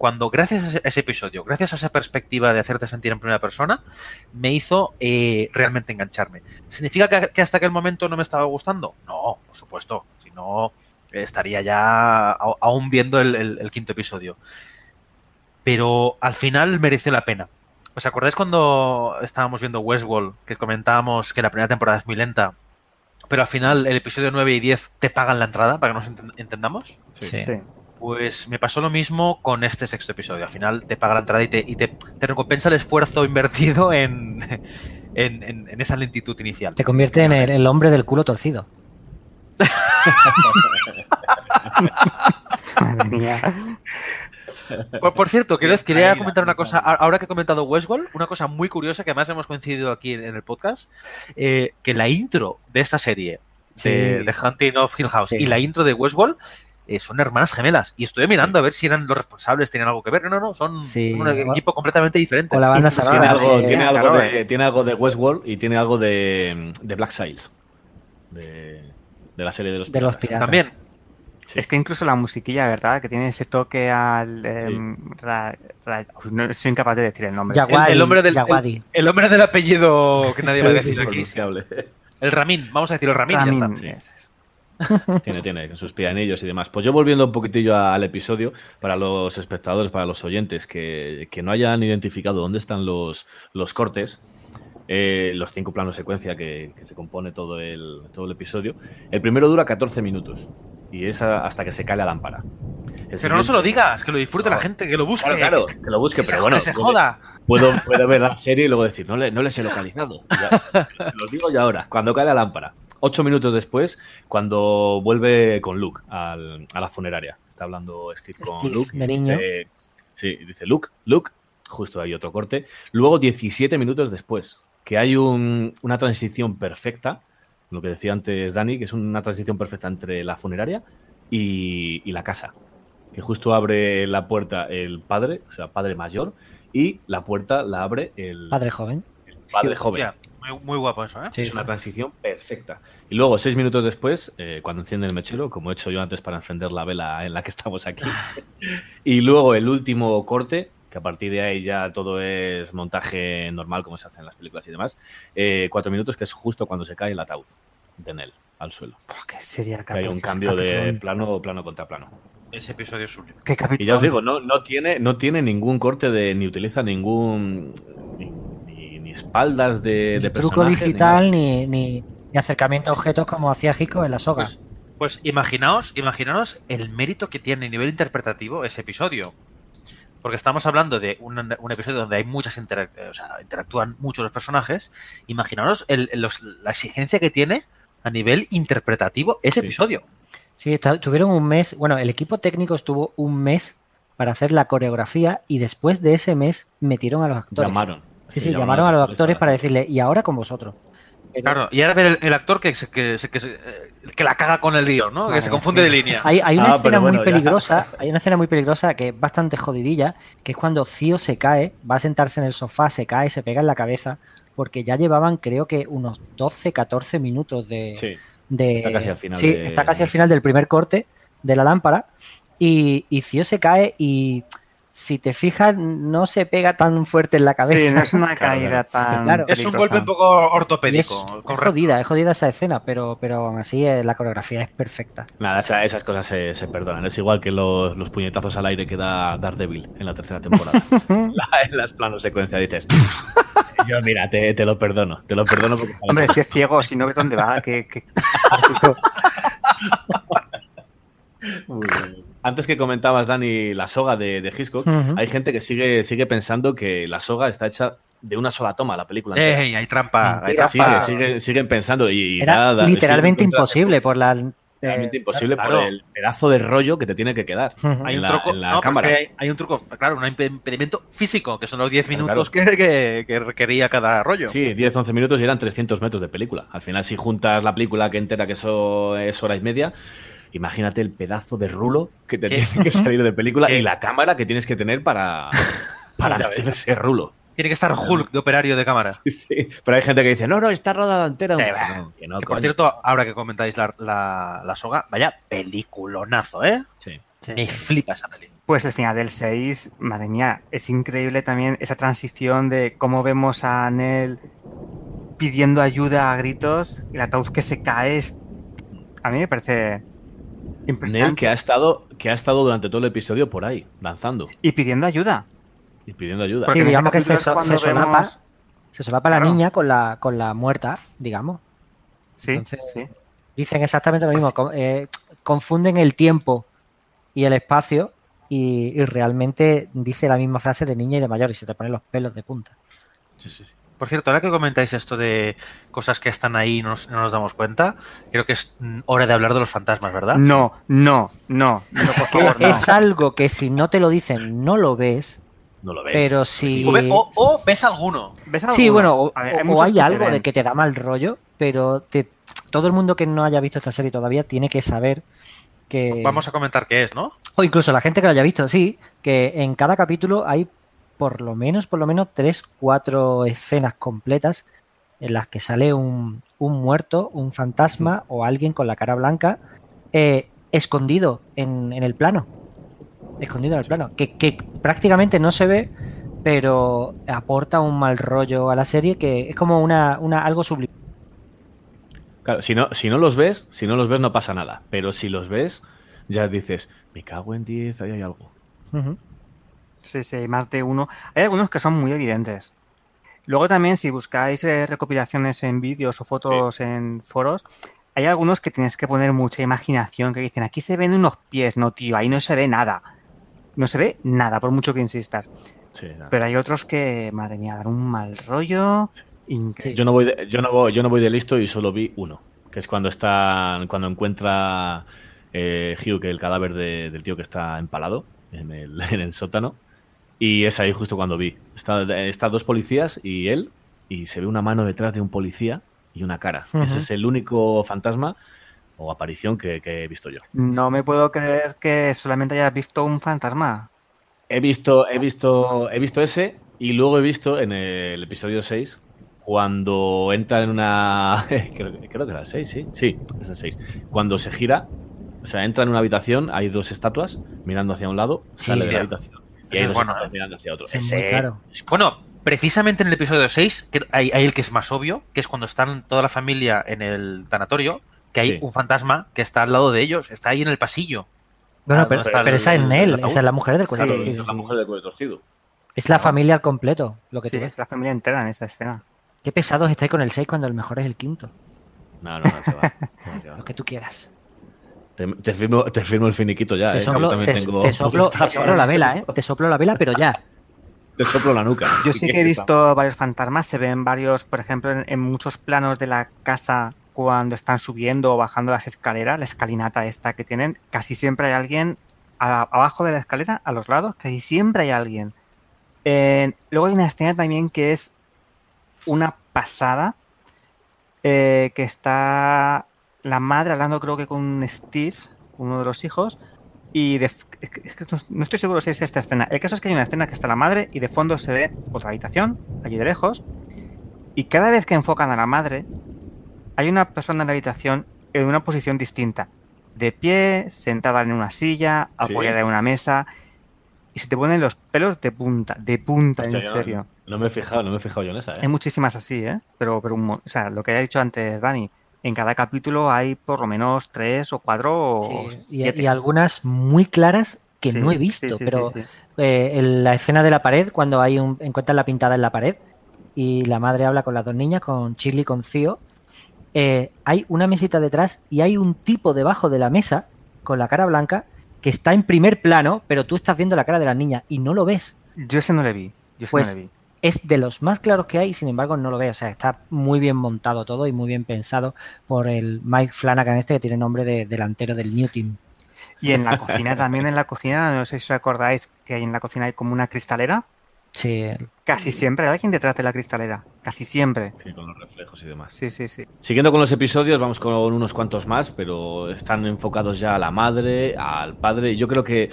cuando gracias a ese, episodio, gracias a esa perspectiva de hacerte sentir en primera persona, me hizo eh, realmente engancharme. ¿Significa que, que hasta aquel momento no me estaba gustando? No, por supuesto. Si no, estaría ya aún viendo el, el- el quinto episodio. Pero al final mereció la pena. ¿Os acordáis cuando estábamos viendo Westworld, que comentábamos que la primera temporada es muy lenta, pero al final el episodio 9 y 10 te pagan la entrada para que nos enten- entendamos? Sí. Pues me pasó lo mismo con este sexto episodio. Al final te paga la entrada y te, y te, te recompensa el esfuerzo invertido en, en, en- en esa lentitud inicial. Te convierte en el, el hombre del culo torcido. Madre mía. Por, por cierto, quería, quería comentar una cosa. Ahora que he comentado Westworld, una cosa muy curiosa que además hemos coincidido aquí en, en el podcast, eh, que la intro de esta serie, Sí. de, de Hunting of Hill House, Sí. y la intro de Westworld, eh, son hermanas gemelas. Y estoy mirando a ver si eran los responsables, tenían algo que ver. No, no, no, son, Sí. son un equipo completamente diferente. Con la banda Incluso Tiene algo, sí, tiene, algo claro, de, eh. tiene algo de Westworld y tiene algo de, de Black Sails. De, de la serie de los De los piratas. También. Es que incluso la musiquilla, ¿verdad? Que tiene ese toque al... em, ra- ra- Uy, no soy incapaz de decir el nombre. Yaguadi, El, el hombre del, el, el hombre del apellido que nadie va a decir aquí. El Ramin, vamos a decir el Ramin. y ya está. Tiene, tiene, sus pianillos y demás. Pues yo volviendo un poquitillo al episodio, para los espectadores, para los oyentes que, que no hayan identificado dónde están los, los cortes, eh, los cinco planos secuencia que, que se compone todo el, todo el episodio, el primero dura 14 minutos y es a- hasta que se cae la lámpara. El Pero no se lo digas, que lo disfrute No. la gente, que lo busque. Claro, claro, que lo busque, Que pero se- bueno, que se joda. Puedo, puedo ver la serie y luego decir, no le, no les he localizado. Ya, se los digo ya ahora, cuando cae la lámpara. Ocho minutos después, cuando vuelve con Luke al- a la funeraria. Está hablando Steve con Steve, Luke. de niño. dice- sí, dice Luke, Luke, justo hay otro corte. Luego 17 minutos después, que hay un- una transición perfecta, lo que decía antes Dani, que es una transición perfecta entre la funeraria y, y la casa. Que justo abre la puerta el padre, o sea, padre mayor, y la puerta la abre el Padre joven. padre joven. Hostia, muy, muy guapo eso, ¿eh? Sí, es una transición perfecta. Y luego, seis minutos después, eh, cuando enciende el mechero, como he hecho yo antes para encender la vela en la que estamos aquí. y luego el último corte, que a partir de ahí ya todo es montaje normal, como se hace en las películas y demás. eh, cuatro minutos, que es justo cuando se cae el ataúd de Nell al suelo. ¿Qué sería Que hay un cambio de plano, plano contra plano. Ese episodio es sublime. ¿Qué Y ya os digo, no, no, tiene, no tiene ningún corte de, ni utiliza ningún, ni, espaldas de, Ni de truco personajes, ni digital ni, ni, ni acercamiento a objetos como hacía Hico en la soga. Pues, pues imaginaos, imaginaos el mérito que tiene a nivel interpretativo ese episodio. Porque estamos hablando de un, un episodio donde hay muchas interac- o sea, interactúan muchos los personajes. Imaginaos el- los- la exigencia que tiene a nivel interpretativo ese Sí. episodio. Sí, está- tuvieron un mes, bueno, el equipo técnico estuvo un mes para hacer la coreografía y después de ese mes metieron a los actores. Llamaron. Sí, sí, llamaron a los actores para decirle, y ahora con vosotros. Pero Claro, y ahora ver el, el actor que, que, que, eh, que la caga con el guion, ¿no? que se confunde sí. de línea. Hay, hay una Ah, escena bueno, muy ya. peligrosa, hay una escena muy peligrosa que es bastante jodidilla, que es cuando Cío se cae, va a sentarse en el sofá, se cae, se pega en la cabeza, porque ya llevaban creo que unos 12, 14 minutos de, Sí. de- Está casi al final Sí, de- está casi al final del primer corte de la lámpara. Y, y Cío se cae y si te fijas, no se pega tan fuerte en la cabeza. Sí, no es una caída tan. Claro. Es un golpe un poco ortopédico. es jodida, es jodida esa escena, pero, pero aún así eh, la coreografía es perfecta. Nada, esa- esas cosas se, se perdonan. Es igual que los, los puñetazos al aire que da Daredevil en la tercera temporada. La- en las planos secuencia dices. Yo, mira, te, te lo perdono. Te lo perdono porque. Hombre, si es ciego, si no ves dónde va, que. que- Muy bien. Antes que comentabas, Dani, la soga de, de Hitchcock, hay gente que sigue, sigue pensando que la soga está hecha de una sola toma, la película. Ey, hay trampa. Hay trampa. siguen, siguen pensando y, y Era nada, literalmente imposible por la. eh, Realmente imposible claro. por el pedazo de rollo que te tiene que quedar. Hay en un la, truco, en la no, pero es cámara. hay, hay un truco, claro, un imp- impedimento físico, que son los 10 Claro, minutos que, que- que requería cada rollo. Sí, 10-11 minutos y eran 300 metros de película. Al final, si juntas la película que entera, que eso es hora y media, imagínate el pedazo de rulo que te ¿Qué? tiene que salir de película ¿Qué? y la cámara que tienes que tener para, para meter ese rulo. Tiene que estar Hulk de operario de cámara. Sí, Pero hay gente que dice, no, no, está rodada entera. Que va. no, que no, Que, por coño. cierto, ahora que comentáis la, la, la soga, vaya peliculonazo, ¿eh? Sí. Me flipa esa peli. Pues el final del 6, madre mía, es increíble también esa transición de cómo vemos a Nell pidiendo ayuda a gritos y el ataúd que se cae. es- A mí me parece Nell, que ha, estado, que ha estado durante todo el episodio por ahí, danzando Y pidiendo ayuda. y pidiendo ayuda. Porque Sí, digamos que se, so- cuando se solapa, vemos- se solapa la niña con la, con la muerta, digamos. Sí, Entonces- sí. Dicen exactamente lo mismo. eh, confunden el tiempo y el espacio y, y realmente dice la misma frase de niña y de mayor y se te ponen los pelos de punta. Por cierto, ahora que comentáis esto de cosas que están ahí y no nos, no nos damos cuenta, creo que es hora de hablar de los fantasmas, ¿verdad? No, no, no, no, por favor, no. es algo que si no te lo dicen no lo ves, No lo ves. pero si... O, ve- o- o ves alguno. ¿Ves Sí, algunos? bueno, o, ver, o- o hay algo de que te da mal rollo, pero te- todo el mundo que no haya visto esta serie todavía tiene que saber que... Vamos a comentar qué es, ¿no? O incluso la gente que lo haya visto, sí, que en cada capítulo hay por lo menos, por lo menos tres, cuatro escenas completas en las que sale un, un muerto, un fantasma o alguien con la cara blanca eh, escondido en, en el plano. Escondido en el plano. Que, que prácticamente no se ve, pero aporta un mal rollo a la serie que es como una, una algo subliminal. Claro, si no, si no los ves, si no los ves no pasa nada. Pero si los ves, ya dices, me cago en 10, ahí hay algo. Ujú. Sí, sí, hay más de uno. Hay algunos que son muy evidentes. Luego también, si buscáis eh, recopilaciones en vídeos o fotos en foros, hay algunos que tienes que poner mucha imaginación, que dicen, aquí se ven unos pies, no, tío, ahí no se ve nada. No se ve nada, por mucho que insistas. Sí, nada. Pero hay otros que, madre mía, dan un mal rollo. Increíble. Yo no voy de, yo no voy, yo no voy de listo y solo vi uno, que es cuando está cuando encuentra eh, Hugh que el cadáver de- del tío que está empalado en el, en el sótano y es ahí justo cuando vi. Está, está dos policías y él y se ve una mano detrás de un policía y una cara. Ese es el único fantasma o aparición que, que he visto yo. No me puedo creer que solamente hayas visto un fantasma. He visto, he visto, he visto ese y luego he visto en el episodio 6 cuando entra en una creo, que- creo que era el 6, sí, sí, es el 6. Cuando se gira, o sea, entra en una habitación, hay dos estatuas mirando hacia un lado, Sí, sale de la habitación y es bueno, estatuas ¿eh? mirando hacia otro. Sí, muy Ese- claro. Bueno, precisamente en el episodio 6, que hay, hay el que es más obvio, que es cuando están toda la familia en el tanatorio, que hay Sí. un fantasma que está al lado de ellos, está ahí en el pasillo. Bueno, Ah, pero, ¿dónde está pero el- esa es el Nell, ataúd? esa es la mujer del cuello Sí, torcido. Es la mujer del cuello torcido. Es la familia al completo, lo que Sí, tú ves. es la familia entera en esa escena. Qué pesados estáis con el 6 cuando el mejor es el quinto. No, no, no, va, que va. Lo que tú quieras. Te, te firmo, te firmo el finiquito ya, te, eh, soplo, también te- tengo te soplo- te potestad. soplo la vela, ¿eh? Te soplo la vela, pero ya. Te soplo la nuca. Yo sí que he visto varios fantasmas, se ven varios, por ejemplo, en, en muchos planos de la casa cuando están subiendo o bajando las escaleras, la escalinata esta que tienen, casi siempre hay alguien a- abajo de la escalera, a los lados, casi siempre hay alguien. Eh, luego hay una escena también que es una pasada, eh, que está la madre hablando creo que con Steve, uno de los hijos, y de, es que- no- estoy seguro si es esta escena. El caso es que hay una escena que está la madre y de fondo se ve otra habitación, allí de lejos, y cada vez que enfocan a la madre, hay una persona en la habitación en una posición distinta. De pie, sentada en una silla, Sí. apoyada en una mesa. y se te ponen los pelos de punta, de punta, Hostia, en yo no- serio. No, me he fijado, no me he fijado yo en esa, ¿eh? Hay muchísimas así, ¿eh? Pero, pero un o sea, lo que ha dicho antes Dani, en cada capítulo hay por lo menos tres o cuatro Sí, y, siete. y algunas muy claras que Sí, no he visto, sí, pero eh, en la escena de la pared, cuando hay un, encuentran la pintada en la pared y la madre habla con las dos niñas, con Shirley y con Cío, eh, hay una mesita detrás y hay un tipo debajo de la mesa con la cara blanca que está en primer plano, pero tú estás viendo la cara de las niñas y no lo ves. Yo ese no le vi. Yo ese Pues no le vi. Es de los más claros que hay, sin embargo no lo veo. O sea, está muy bien montado todo y muy bien pensado por el Mike Flanagan este que tiene nombre de delantero del New Team. Y en la cocina también, en la cocina, no sé si os acordáis que en la cocina hay como una cristalera. Sí, Casi siempre hay alguien detrás de la cristalera. Casi siempre. Sí, con los reflejos y demás. Sí, sí, sí. Siguiendo con los episodios, vamos con unos cuantos más, pero están enfocados ya a la madre, al padre. Yo creo que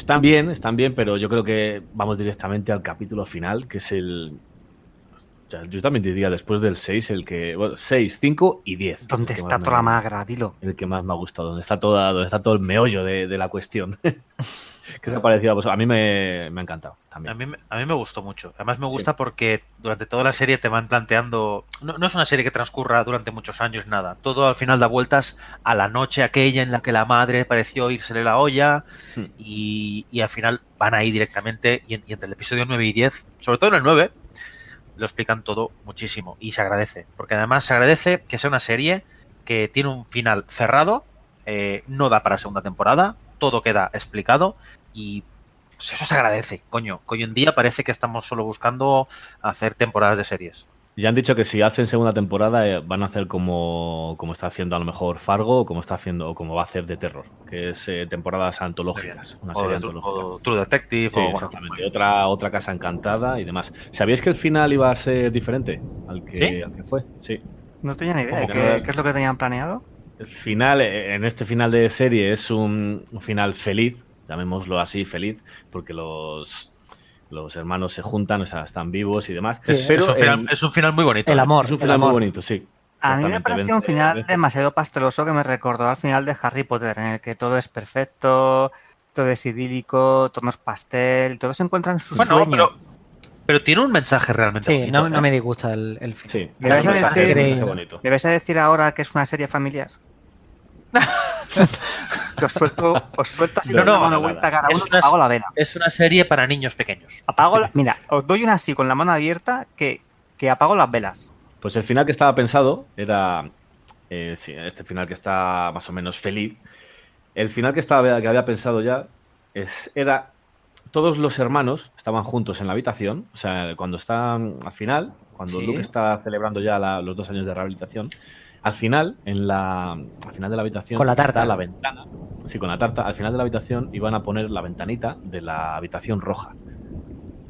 están bien, están bien, pero yo creo que vamos directamente al capítulo final, que es el. o sea, yo también diría después del 6, el que. Bueno, 6, 5 y 10. ¿Dónde está toda la magra? Dilo. El que más me ha gustado, donde está, toda, donde está todo el meollo de, de la cuestión. ¿Qué os ha parecido a vosotros? A mí me, me ha encantado también. A mí, a mí me gustó mucho. Además me gusta porque durante toda la serie te van planteando... No, no es una serie que transcurra durante muchos años, nada. Todo al final da vueltas a la noche aquella en la que la madre pareció irsele la olla Hmm. y, y al final van ahí directamente y, en- y entre el episodio 9 y 10, sobre todo en el 9, lo explican todo muchísimo y se agradece. Porque además se agradece que sea una serie que tiene un final cerrado, eh, no da para segunda temporada, todo queda explicado y pues eso se agradece, coño. Que hoy en día parece que estamos solo buscando hacer temporadas de series. Ya han dicho que si hacen segunda temporada eh, van a hacer como, como está haciendo a lo mejor Fargo o como está haciendo o como va a hacer de terror, que es eh, temporadas antológicas, una O, serie de- antológica. o True Detective. Sí, o, bueno, exactamente. Otra, otra casa encantada y demás. ¿Sabíais que el final iba a ser diferente al que, ¿Sí? al que fue? Sí. No tenía ni idea. ¿Qué, que no- qué es lo que tenían planeado? El final, eh, en este final de serie, es un, un final feliz, llamémoslo así, feliz, porque los, los hermanos se juntan, o sea, están vivos y demás. Sí, pero es, un final, es un final muy bonito. El amor. es un final muy bonito, sí. A mí me pareció un final demasiado pasteloso que me recordó al final de Harry Potter, en el que todo es perfecto, todo es idílico, todo es pastel, todo se encuentra en su Bueno, sueño. pero, pero tiene un mensaje realmente Sí, bonito, no, no ¿eh? me disgusta el, el final. Sí, Me vais es a un mensaje, decir- mensaje bonito. ¿Me vais a decir ahora que es una serie familiar? que os suelto, os suelto así No, no, mano nada. vuelta cada Es uno, una- apago la vela. Es una serie para niños pequeños. Apago la- mira, os doy una así con la mano abierta que, que apago las velas. Pues el final que estaba pensado era eh, sí, este final que está más o menos feliz. El final que estaba que había pensado ya es era todos los hermanos estaban juntos en la habitación, o sea, cuando están al final, cuando Sí. Luke está celebrando ya la- los dos años de rehabilitación, al final en la al final de la habitación Con la tarta. está la ventana, sí, con la tarta, al final de la habitación iban a poner la ventanita de la habitación roja.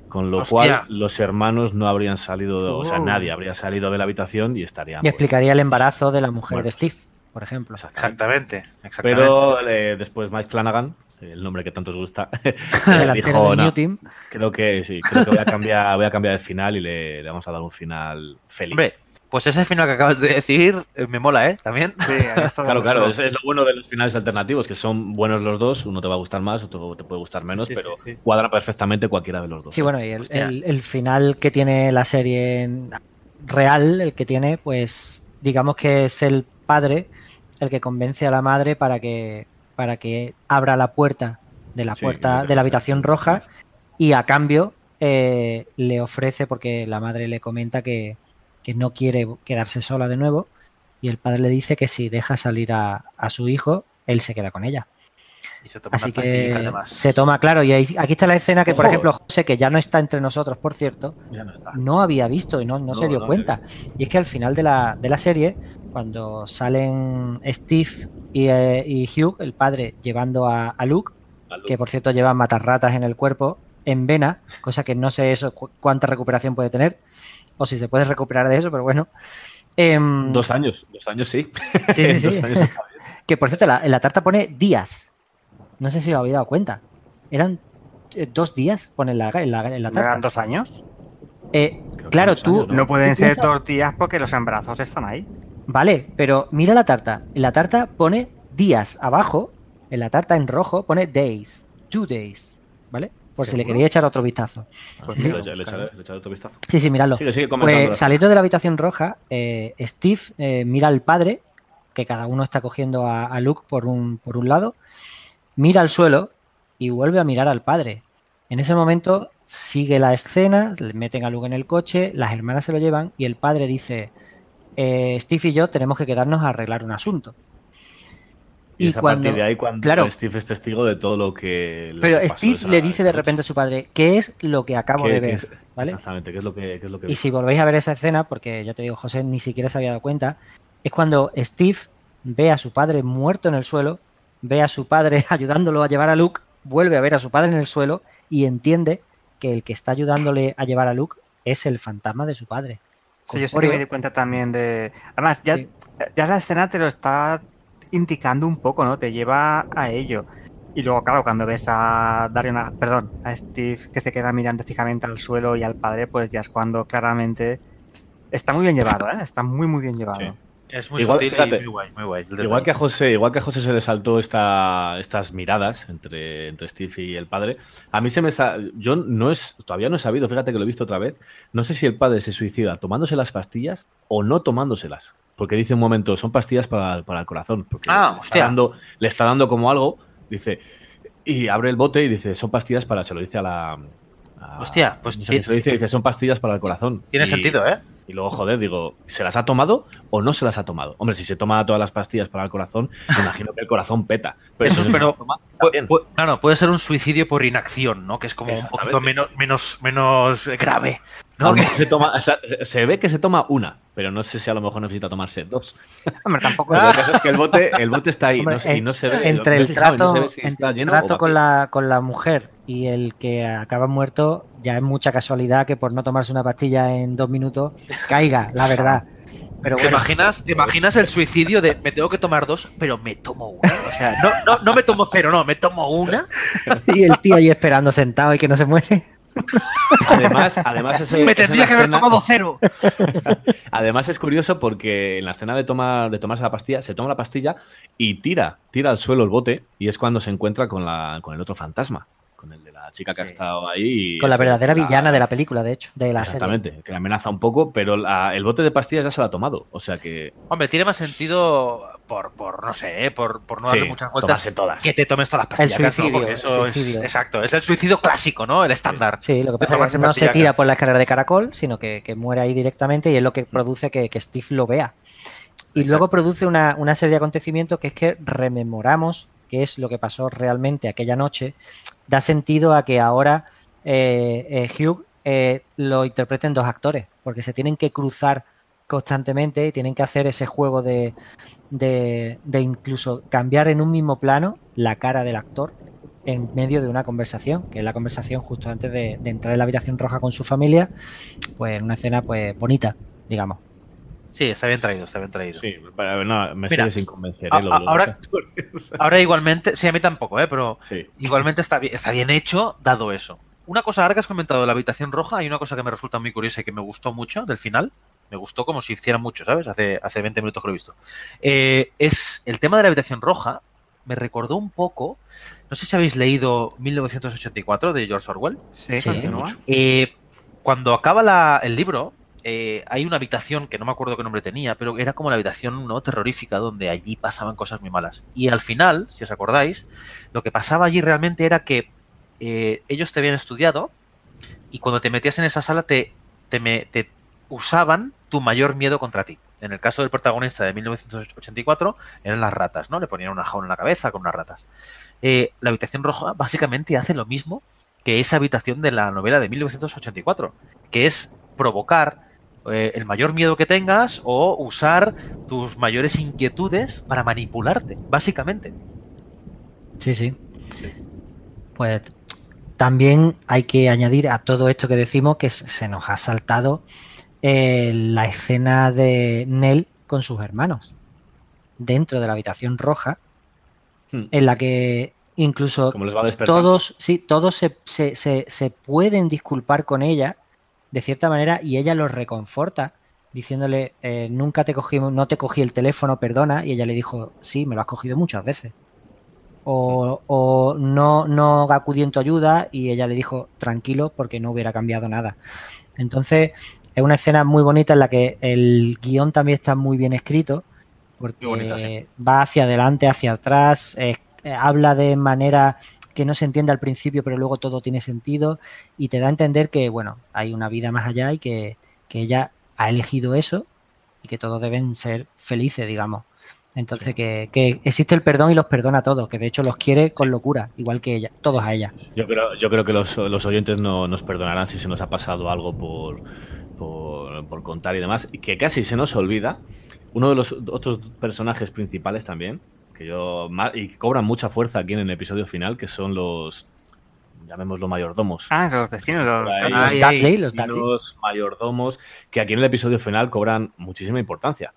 Con lo Hostia. cual los hermanos no habrían salido, o sea, Oh. nadie habría salido de la habitación y estarían Y explicaría el embarazo de la mujer de. Steve, por ejemplo. Exactamente. Exactamente. exactamente. Pero eh, después Mike Flanagan, el nombre que tanto os gusta, eh, dijo, "No, creo que sí, creo que voy a cambiar, voy a cambiar el final y le, le vamos a dar un final feliz. Hombre, pues ese final que acabas de decir eh, me mola, ¿eh? También. Sí, Claro, claro, es, es lo bueno de los finales alternativos, que son buenos los dos, uno te va a gustar más, otro te puede gustar menos, Sí, pero sí, sí. cuadra perfectamente cualquiera de los dos. Sí, bueno, y el, Hostia. el- el final que tiene la serie real, el que tiene, pues digamos que es el padre el que convence a la madre para que, para que abra la puerta de la puerta de la habitación roja y a cambio eh, le ofrece, porque la madre le comenta que, que no quiere quedarse sola de nuevo, y el padre le dice que si deja salir a, a su hijo, él se queda con ella. Y se toman Así que se toma, claro, y ahí- aquí está la escena que, por ejemplo, José, que ya no está entre nosotros, por cierto, Ya no está. no había visto y no, no No, se dio cuenta. Y es que al final de la, de la serie, cuando salen Steve y, eh, y Hugh, el padre, llevando a, a Luke, A Luke. que por cierto lleva matarratas en el cuerpo, en vena, cosa que no sé eso cu- cuánta recuperación puede tener, o si se puede recuperar de eso, pero bueno. Em, Dos años, dos años sí. Sí, sí, sí. Dos años está bien. que por cierto, la- en la tarta pone días. No sé si os habéis dado cuenta. Eran eh, dos días, pone en la, en la, en la ¿No tarta. eran dos años? Eh, claro, dos tú, años, No pueden ¿Tú ser dos días porque los embarazos están ahí. Vale, pero mira la tarta. En la tarta pone días abajo. En la tarta en rojo pone days. Two days. ¿vale? Por si le quería echar otro vistazo. Ah, Sí, sí, sí. le, echa- le echaré, le echaré otro vistazo. Sí, sí, miradlo. Sigue, sigue comentando. Pues saliendo de la habitación roja, eh, Steve eh, mira al padre, que cada uno está cogiendo a, a Luke por un, por un lado, mira al suelo y vuelve a mirar al padre. En ese momento sigue la escena, le meten a Luke en el coche, las hermanas se lo llevan y el padre dice, eh, Steve y yo tenemos que quedarnos a arreglar un asunto. Y, es a partir de ahí cuando claro, Steve es testigo de todo lo que. lo pero pasó Steve esa- le dice de repente a su padre, ¿qué es lo que acabo ¿Qué- de qué ver? es- ¿Vale? Exactamente, ¿qué es lo que, qué es lo que Y si volvéis a ver esa escena, porque ya te digo, José ni siquiera se había dado cuenta, es cuando Steve ve a su padre muerto en el suelo, ve a su padre ayudándolo a llevar a Luke, vuelve a ver a su padre en el suelo y entiende que el que está ayudándole a llevar a Luke es el fantasma de su padre. Sí, yo sí que me di cuenta también de. Además, ya, ya la escena te lo está indicando un poco, ¿no? Te lleva a ello. Y luego, claro, cuando ves a Darion, perdón, a Steve que se queda mirando fijamente al suelo y al padre, pues ya es cuando claramente está muy bien llevado, ¿eh? Está muy, muy bien llevado. Es muy Igual, sutil fíjate, y muy guay, muy guay. Igual que a José, igual que a José se le saltó esta, estas miradas entre, entre Steve y el padre. A mí se me yo no es todavía no he sabido, fíjate que lo he visto otra vez. No sé si el padre se suicida tomándose las pastillas o no tomándoselas. Porque dice un momento, son pastillas para, para el corazón. Porque Ah, le, está dando, le está dando como algo, dice, y abre el bote y dice, son pastillas para, se lo dice a la. a- Hostia, pues no sé quién se lo dice, dice, son pastillas para el corazón. Tiene Y- sentido, ¿eh? Y luego, joder, digo, ¿se las ha tomado o no se las ha tomado? Hombre, si se toma todas las pastillas para el corazón, me imagino que el corazón peta. Pero Eso, pero las toma, pu- pu- claro, puede ser un suicidio por inacción, ¿no? Que es como un poquito menos, menos, menos grave. ¿No? Que- se, toma, o sea, se ve que se toma una, pero no sé si a lo mejor necesita tomarse dos. Hombre, tampoco. Lo que pasa es que el bote, el bote está ahí Hombre, no sé- y no se ve. entre el trato, no se ve si entre está el lleno trato o con, la, con la mujer y el que acaba muerto, ya es mucha casualidad que por no tomarse una pastilla en dos minutos caiga, la verdad. Pero ¿Te imaginas, ¿Te imaginas el suicidio de me tengo que tomar dos, pero me tomo una? O sea, no, no, no me tomo cero, no, me tomo una. y el tío ahí esperando sentado y que no se muere. Además, además ese- me tendría que haber escena- tomado cero. Además es curioso porque en la escena de tomar de tomarse la pastilla, se toma la pastilla y tira, tira al suelo el bote y es cuando se encuentra con la con el otro fantasma, con el de la chica que ha estado ahí. y Con la verdadera la- villana de la película, de hecho, de la serie. Exactamente, que la amenaza un poco, pero la- el bote de pastillas ya se lo ha tomado. O sea que. Hombre, tiene más sentido por, por no sé, ¿eh? por, por no Sí, darle muchas vueltas. todas. Que te tomes todas las pastillas. El suicidio, el es- suicidio. exacto, es el suicidio clásico, ¿no? El estándar. Sí, lo que pasa es que no se tira por la escalera de caracol, sino que, que muere ahí directamente y es lo que produce que, que Steve lo vea. Y luego produce una, una serie de acontecimientos que es que rememoramos qué es lo que pasó realmente aquella noche. Da sentido a que ahora eh, eh, Hugh eh, lo interpreten dos actores, porque se tienen que cruzar constantemente y tienen que hacer ese juego de, de, de incluso cambiar en un mismo plano la cara del actor en medio de una conversación, que es la conversación justo antes de, de entrar en la habitación roja con su familia, pues una escena pues bonita, digamos. Sí, está bien traído, está bien traído. Sí, no, me Mira, sigue sin convencer. ¿eh? lo- a- lo- ahora- los actores. Ahora igualmente, sí, a mí tampoco, ¿eh? pero Sí. igualmente está bien, está bien hecho dado eso. Una cosa ahora que has comentado de la habitación roja, hay una cosa que me resulta muy curiosa y que me gustó mucho del final. Me gustó como si hiciera mucho, ¿sabes? Hace, hace 20 minutos que lo he visto. Eh, es el tema de la habitación roja. Me recordó un poco. No sé si habéis leído 1984 de George Orwell. Sí, Sí. Eh, cuando acaba la- el libro, eh, hay una habitación que no me acuerdo qué nombre tenía, pero era como la habitación no terrorífica donde allí pasaban cosas muy malas. Y al final, si os acordáis, lo que pasaba allí realmente era que eh, ellos te habían estudiado y cuando te metías en esa sala te, te, me- te usaban tu mayor miedo contra ti. En el caso del protagonista de 1984 eran las ratas, ¿no? Le ponían una jaula en la cabeza con unas ratas. Eh, la habitación roja básicamente hace lo mismo que esa habitación de la novela de 1984, que es provocar eh, el mayor miedo que tengas o usar tus mayores inquietudes para manipularte, básicamente. Sí, sí. Pues también hay que añadir a todo esto que decimos que se- se nos ha saltado eh, la escena de Nell con sus hermanos dentro de la habitación roja, Hmm. en la que incluso Como les va a despertar. todos, sí, todos se, se- se- se pueden disculpar con ella de cierta manera y ella los reconforta diciéndole eh, nunca te cogí, no te cogí el teléfono, perdona, y ella le dijo sí, me lo has cogido muchas veces. o, o no, no acudió en tu ayuda y ella le dijo tranquilo porque no hubiera cambiado nada. Entonces es una escena muy bonita en la que el guion también está muy bien escrito porque sí. va hacia adelante, hacia atrás, eh, eh, habla de manera que no se entiende al principio pero luego todo tiene sentido y te da a entender que bueno, hay una vida más allá y que, que ella ha elegido eso y que todos deben ser felices, digamos. Entonces, que, que existe el perdón y los perdona a todos, que de hecho los quiere con locura, igual que ella, todos a ella. Yo creo, yo creo que los, los oyentes no nos perdonarán si se nos ha pasado algo por, por, por contar y demás, y que casi se nos olvida. Uno de los otros personajes principales también, que yo ma- y que cobran mucha fuerza aquí en el episodio final, que son los llamémoslo mayordomos. Ah, los vecinos, los, ahí, los Los Dudley, los Dudley. los mayordomos, que aquí en el episodio final cobran muchísima importancia.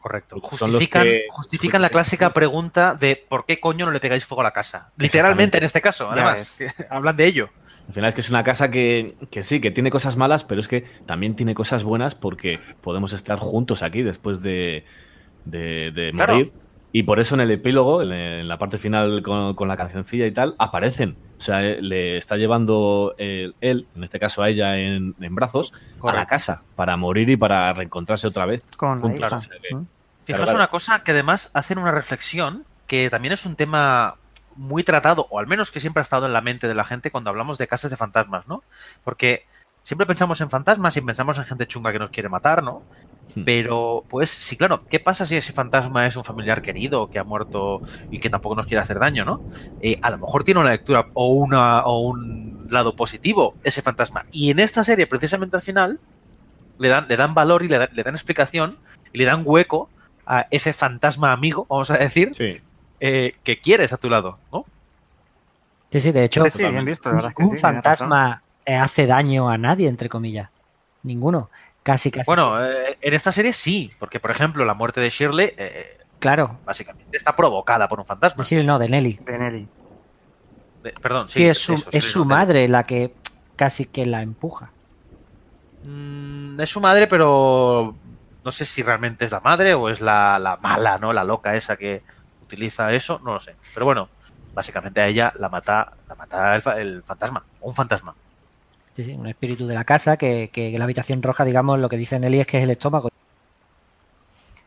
Correcto. Justifican, que- justifican la clásica pregunta de ¿por qué coño no le pegáis fuego a la casa? Literalmente en este caso, además. Hablan de ello. Al final es que es una casa que, que sí, que tiene cosas malas, pero es que también tiene cosas buenas porque podemos estar juntos aquí después de, de, de Claro. morir. Y por eso en el epílogo, en, en la parte final con, con la cancioncilla y tal, aparecen. O sea, eh, le está llevando eh, él, en este caso a ella, en, en brazos, a la casa para morir y para reencontrarse otra vez. con la juntos. hija. O sea que- ¿Mm? Fijaos Claro, claro. una cosa que además hacen una reflexión que también es un tema muy tratado, o al menos que siempre ha estado en la mente de la gente cuando hablamos de casas de fantasmas, ¿no? Porque siempre pensamos en fantasmas y pensamos en gente chunga que nos quiere matar, ¿no? Hmm. Pero, pues sí, claro, ¿qué pasa si ese fantasma es un familiar querido que ha muerto y que tampoco nos quiere hacer daño, ¿no? Eh, a lo mejor tiene una lectura o, una, o un lado positivo ese fantasma. Y en esta serie, precisamente al final, le dan, le dan valor y le dan, le dan explicación y le dan hueco a ese fantasma amigo, vamos a decir, Sí. Eh, que quieres a tu lado, ¿no? Sí, sí, de hecho, Sí, sí, bien visto, la verdad es que ningún sí, tienes razón. fantasma eh, hace daño a nadie, entre comillas. Ninguno. Casi, casi. Bueno, eh, en esta serie sí, porque por ejemplo la muerte de Shirley eh, claro. básicamente está provocada por un fantasma. Sí, no, de Nelly. De Nelly. De- perdón, Sí, es su, eso, es su madre la que casi que la empuja. Mm, es su madre, pero no sé si realmente es la madre o es la, la mala, ¿no? La loca esa que utiliza eso, no lo sé. Pero bueno, básicamente a ella la mata, la mata el, el fantasma, un fantasma. Sí, sí, un espíritu de la casa que, que la habitación roja, digamos, lo que dice Nelly es que es el estómago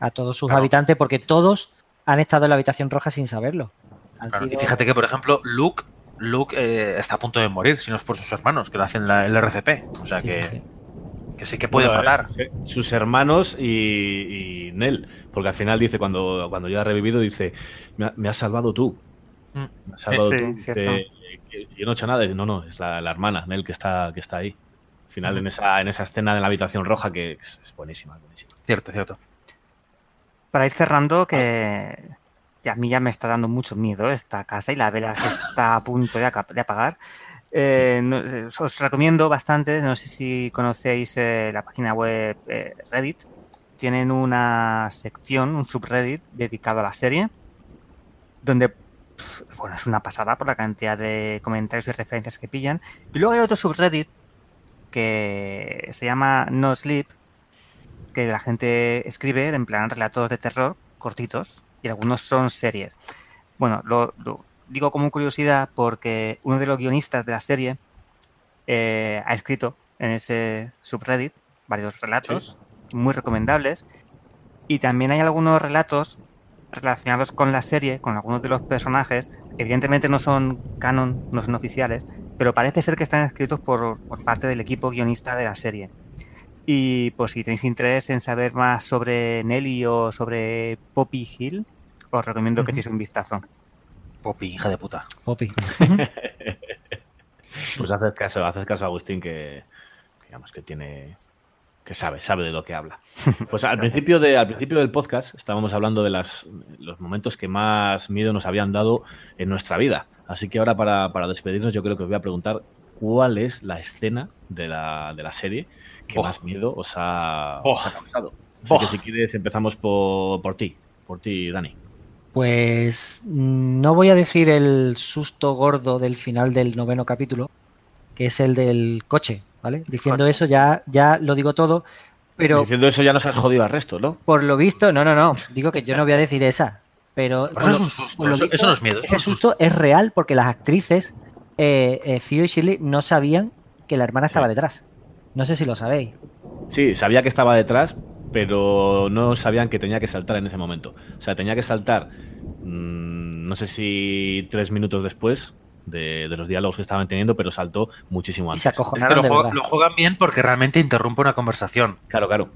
a todos sus Claro. habitantes porque todos han estado en la habitación roja sin saberlo. Han Claro, sido- Y fíjate que, por ejemplo, Luke, Luke eh, está a punto de morir, si no es por sus hermanos, que lo hacen la, el RCP. O sea Sí, que, sí, sí. Que sí que puede Bueno, matar. eh, Sus hermanos y, y Nell. Porque al final dice, cuando, cuando ya ha revivido, dice, me, ha- me has salvado tú. Mm. Me has salvado Sí, tú. cierto. Dice, yo no he hecho nada. Dice, no, no, es la, la hermana, Nell, que está, que está ahí. Al final, en, esa, en esa escena de la habitación roja, que es, es buenísima, buenísima. Cierto, cierto. Para ir cerrando, que ya a mí ya me está dando mucho miedo esta casa y la vela se está a punto de apagar. Eh, eh, os recomiendo bastante, no sé si conocéis eh, la página web Reddit, tienen una sección, un subreddit dedicado a la serie, donde bueno, es una pasada por la cantidad de comentarios y referencias que pillan. Y luego hay otro subreddit que se llama No Sleep, que la gente escribe en plan relatos de terror cortitos y algunos son series. Bueno, lo digo como curiosidad porque uno de los guionistas de la serie eh, ha escrito en ese subreddit varios relatos muy recomendables y también hay algunos relatos relacionados con la serie, con algunos de los personajes, evidentemente no son canon, no son oficiales, pero parece ser que están escritos por, por parte del equipo guionista de la serie. Y pues si tenéis interés en saber más sobre Nelly o sobre Poppy Hill, os recomiendo que echéis un vistazo. Poppy, hija de puta. Poppy. Pues haces caso, haces caso a Agustín que, que digamos que tiene que sabe, sabe de lo que habla. Pues al principio de, al principio del podcast estábamos hablando de las, los momentos que más miedo nos habían dado en nuestra vida. Así que ahora para, para despedirnos yo creo que os voy a preguntar cuál es la escena de la, de la serie que Oh. más miedo os ha, Oh. os ha causado. Así Oh. que si quieres empezamos por, por ti, por ti, Dani. Pues mm, no voy a decir el susto gordo del final del noveno capítulo, que es el del coche, ¿vale? Diciendo coche. eso ya, ya lo digo todo, pero Diciendo eso ya nos has jodido al resto, ¿no? por lo visto, no, no, no, digo que yo no voy a decir esa. Pero, Pero eso es un susto, eso- no es miedo, es Ese susto es real porque las actrices, eh, eh, Theo y Shirley, no sabían que la hermana estaba detrás. No sé si lo sabéis. Sí, sabía que estaba detrás, pero no sabían que tenía que saltar en ese momento. O sea, tenía que saltar, mm, no sé si tres minutos después de, de los diálogos que estaban teniendo, pero saltó muchísimo Y antes. se Es que acojonaron lo, de juega- verdad. lo juegan bien porque realmente interrumpe una conversación. Claro, claro.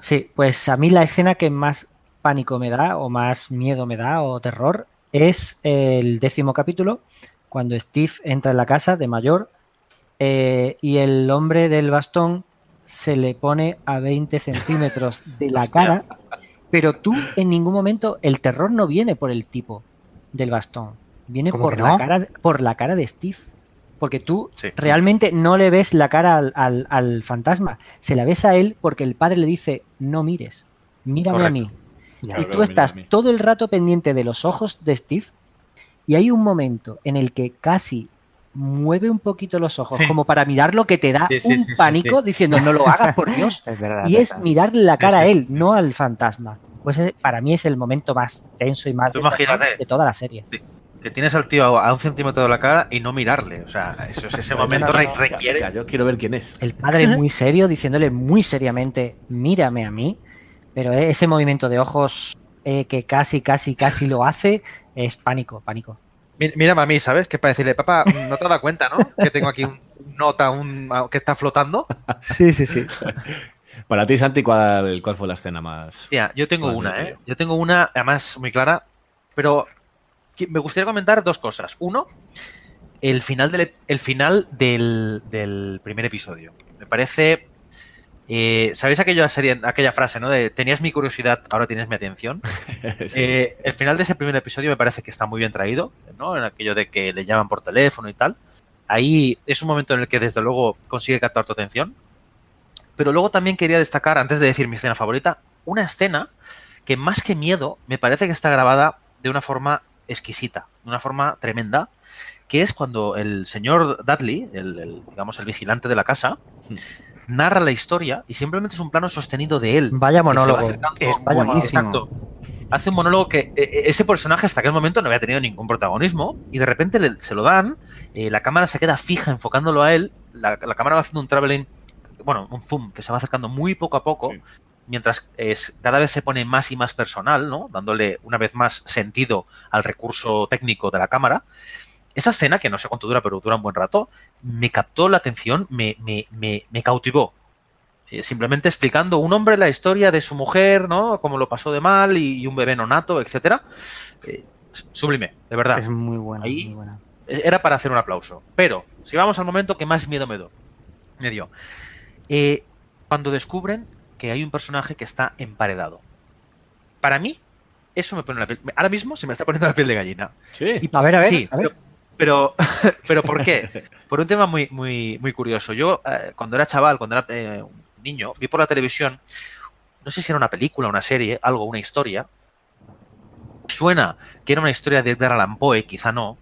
Sí, pues a mí la escena que más pánico me da, o más miedo me da, o terror, es el décimo capítulo, cuando Steve entra en la casa de mayor eh, y el hombre del bastón se le pone a 20 centímetros de la cara, pero tú en ningún momento, el terror no viene por el tipo del bastón, viene ¿Cómo por la, cara, por la cara de Steve. Porque tú Sí. realmente no le ves la cara al, al- al fantasma, se la ves a él porque el padre le dice, no mires, mírame a mí. Ya. y tú estás todo el rato pendiente de los ojos de Steve y hay un momento en el que casi mueve un poquito los ojos Sí. como para mirarlo que te da Sí, sí, un sí, sí, pánico sí. diciendo no lo hagas por Dios Es verdad. y es verdad. mirarle la cara Sí, a él sí. no al fantasma pues para mí es el momento más tenso y más Tú de terror imagínate. de toda la serie Que tienes al tío a un centímetro de la cara y no mirarle. O sea, eso es ese momento re- requiere. Yo quiero ver quién es. el padre muy serio diciéndole muy seriamente mírame a mí pero ese movimiento de ojos eh, que casi casi casi lo hace es pánico pánico Mi- Mírame a mí, ¿sabes? Que es para decirle, papá, no te has dado cuenta, ¿no? Que tengo aquí un un nota un, que está flotando. sí sí sí Para ti, Santi, ¿cuál, cuál fue la escena más...? Tía, yo tengo una. ¿eh? Yo tengo una, además, muy clara, pero me gustaría comentar dos cosas. Uno, el final del, el final del, del primer episodio. Me parece... eh, ¿Sabéis aquella, serie, aquella frase, ¿no? De tenías mi curiosidad, ahora tienes mi atención. Sí. Eh, el final de ese primer episodio me parece que está muy bien traído, ¿no? En aquello de que le llaman por teléfono y tal. Ahí es un momento en el que desde luego consigue captar tu atención. Pero luego también quería destacar, antes de decir mi escena favorita, una escena que más que miedo me parece que está grabada de una forma exquisita, de una forma tremenda, que es cuando el señor Dudley, el, el, digamos el vigilante de la casa, narra la historia y simplemente es un plano sostenido de él. Vaya monólogo. Es Vaya buenísimo. Exacto. Hace un monólogo que eh, ese personaje hasta aquel momento no había tenido ningún protagonismo y de repente le- se lo dan, eh, la cámara se queda fija enfocándolo a él, la, la cámara va haciendo un traveling, bueno, un zoom que se va acercando muy poco a poco, Sí. mientras es, cada vez se pone más y más personal, ¿no? Dándole una vez más sentido al recurso técnico de la cámara. Esa escena, que no sé cuánto dura, pero dura un buen rato, me captó la atención, me, me, me, me cautivó. Eh, simplemente explicando un hombre la historia de su mujer, ¿no? Cómo lo pasó de mal y, y un bebé nonato, etcétera. Eh, sublime, de verdad. Es muy buena, Ahí- muy buena. Era para hacer un aplauso. Pero, si vamos al momento que más miedo me, do- me dio. Eh, cuando descubren que hay un personaje que está emparedado. Para mí, eso me pone la piel. Ahora mismo se me está poniendo la piel de gallina. Sí. a ver a ver, Sí, a ver. pero, pero, pero ¿por qué? Por un tema muy, muy, muy curioso. Yo, eh, cuando era chaval, cuando era eh, un niño, vi por la televisión, no sé si era una película, una serie, algo, una historia. Suena que era una historia de Edgar Allan Poe, quizá no.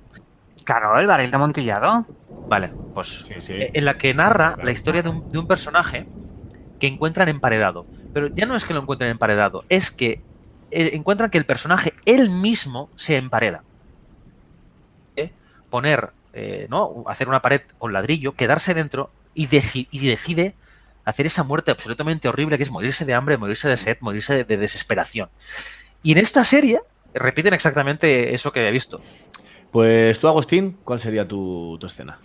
Claro, el barril de amontillado. Vale, pues Sí, sí. eh, en la que narra la historia de un, de un personaje que encuentran emparedado. Pero ya no es que lo encuentren emparedado, es que eh, encuentran que el personaje él mismo se empareda. Poner, eh, ¿no? Hacer una pared con ladrillo, quedarse dentro y, deci- y decide hacer esa muerte absolutamente horrible que es morirse de hambre, morirse de sed, morirse de, de desesperación. Y en esta serie repiten exactamente eso que había visto. Pues tú, Agustín, ¿cuál sería tu, tu escena?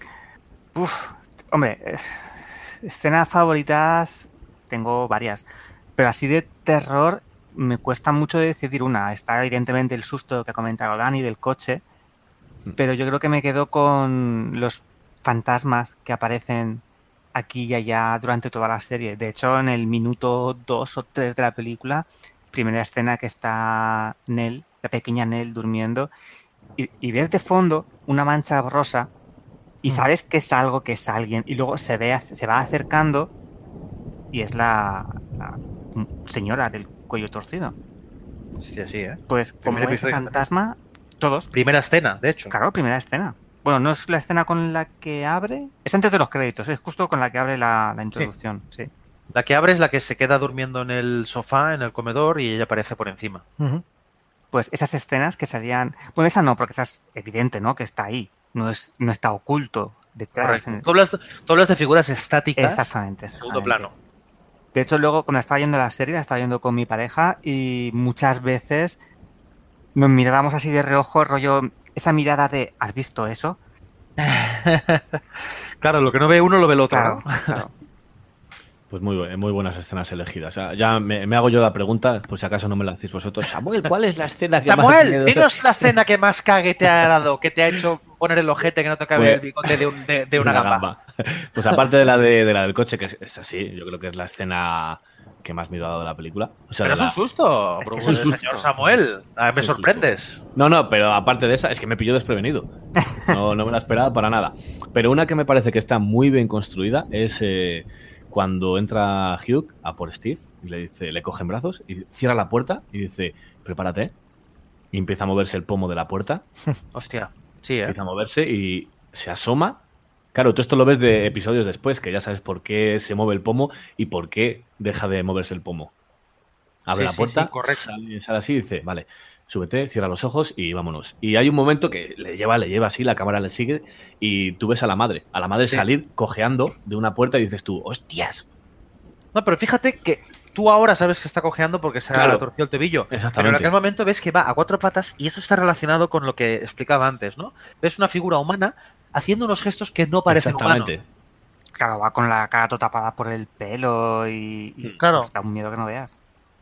Uf, hombre, eh, escenas favoritas tengo varias, pero así de terror me cuesta mucho decidir una. Está evidentemente el susto que ha comentado Dani del coche, pero yo creo que me quedo con los fantasmas que aparecen aquí y allá durante toda la serie. De hecho, en el minuto 2 o 3 de la película, primera escena que está Nell, la pequeña Nell durmiendo, y, y ves de fondo una mancha rosa y sabes que es algo, que es alguien, y luego se ve, se va acercando y es la, la señora del cuello torcido. Sí, así, ¿eh? Pues como ese fantasma, todos. Primera escena, de hecho. Claro, primera escena. Bueno, no es la escena con la que abre, es antes de los créditos, es justo con la que abre la, la introducción, sí. La que abre es la que se queda durmiendo en el sofá, en el comedor, y ella aparece por encima. Pues esas escenas que salían. Bueno, esa no, porque esa es evidente, ¿no? Que está ahí. No, es, no está oculto detrás. En- Tú hablas, tú hablas de figuras estáticas. Exactamente, Segundo exactamente. plano. De hecho, luego cuando estaba viendo la serie, la estaba viendo con mi pareja y muchas veces nos mirábamos así de reojo, rollo, esa mirada de ¿has visto eso? Claro, lo que no ve uno lo ve el otro. Claro, ¿no? claro. Pues muy, muy buenas escenas elegidas. O sea, ya me, me hago yo la pregunta, por si acaso no me la hacéis vosotros. Samuel, ¿cuál es la escena que más Samuel, dinos la escena que más cague te ha dado, que te ha hecho poner el ojete que no te cabe Pues- el bigote de, un- de- de una, gamba. Pues aparte de la, de, de la del coche, que es, es así, yo creo que es la escena que más miedo ha dado de la película. O sea, Pero es un susto, Es que bro, es un señor. Samuel. Ah, me sorprendes. No, no, pero aparte de esa, es que me pilló desprevenido. No, no me la esperaba para nada. Pero una que me parece que está muy bien construida es eh, cuando entra Hugh a por Steve y le dice, le coge en brazos y cierra la puerta y dice, prepárate. Y empieza a moverse el pomo de la puerta, Hostia, sí, ¿eh? empieza a moverse y se asoma. Claro, tú esto lo ves de episodios después, que ya sabes por qué se mueve el pomo y por qué deja de moverse el pomo. Abre Sí, la puerta, sí, correcto. sale, sale así y dice, vale, súbete, cierra los ojos y vámonos. Y hay un momento que le lleva, le lleva así, la cámara le sigue y tú ves a la madre, a la madre salir cojeando de una puerta y dices tú, hostias. No, pero fíjate que tú ahora sabes que está cojeando porque se Claro. ha torcido el tobillo. Pero en Exactamente. aquel momento ves que va a cuatro patas y eso está relacionado con lo que explicaba antes, ¿no? Ves una figura humana haciendo unos gestos que no parecen Exactamente. humanos. Claro, va con la cara toda tapada por el pelo y, y Claro. pues, da un miedo que no veas.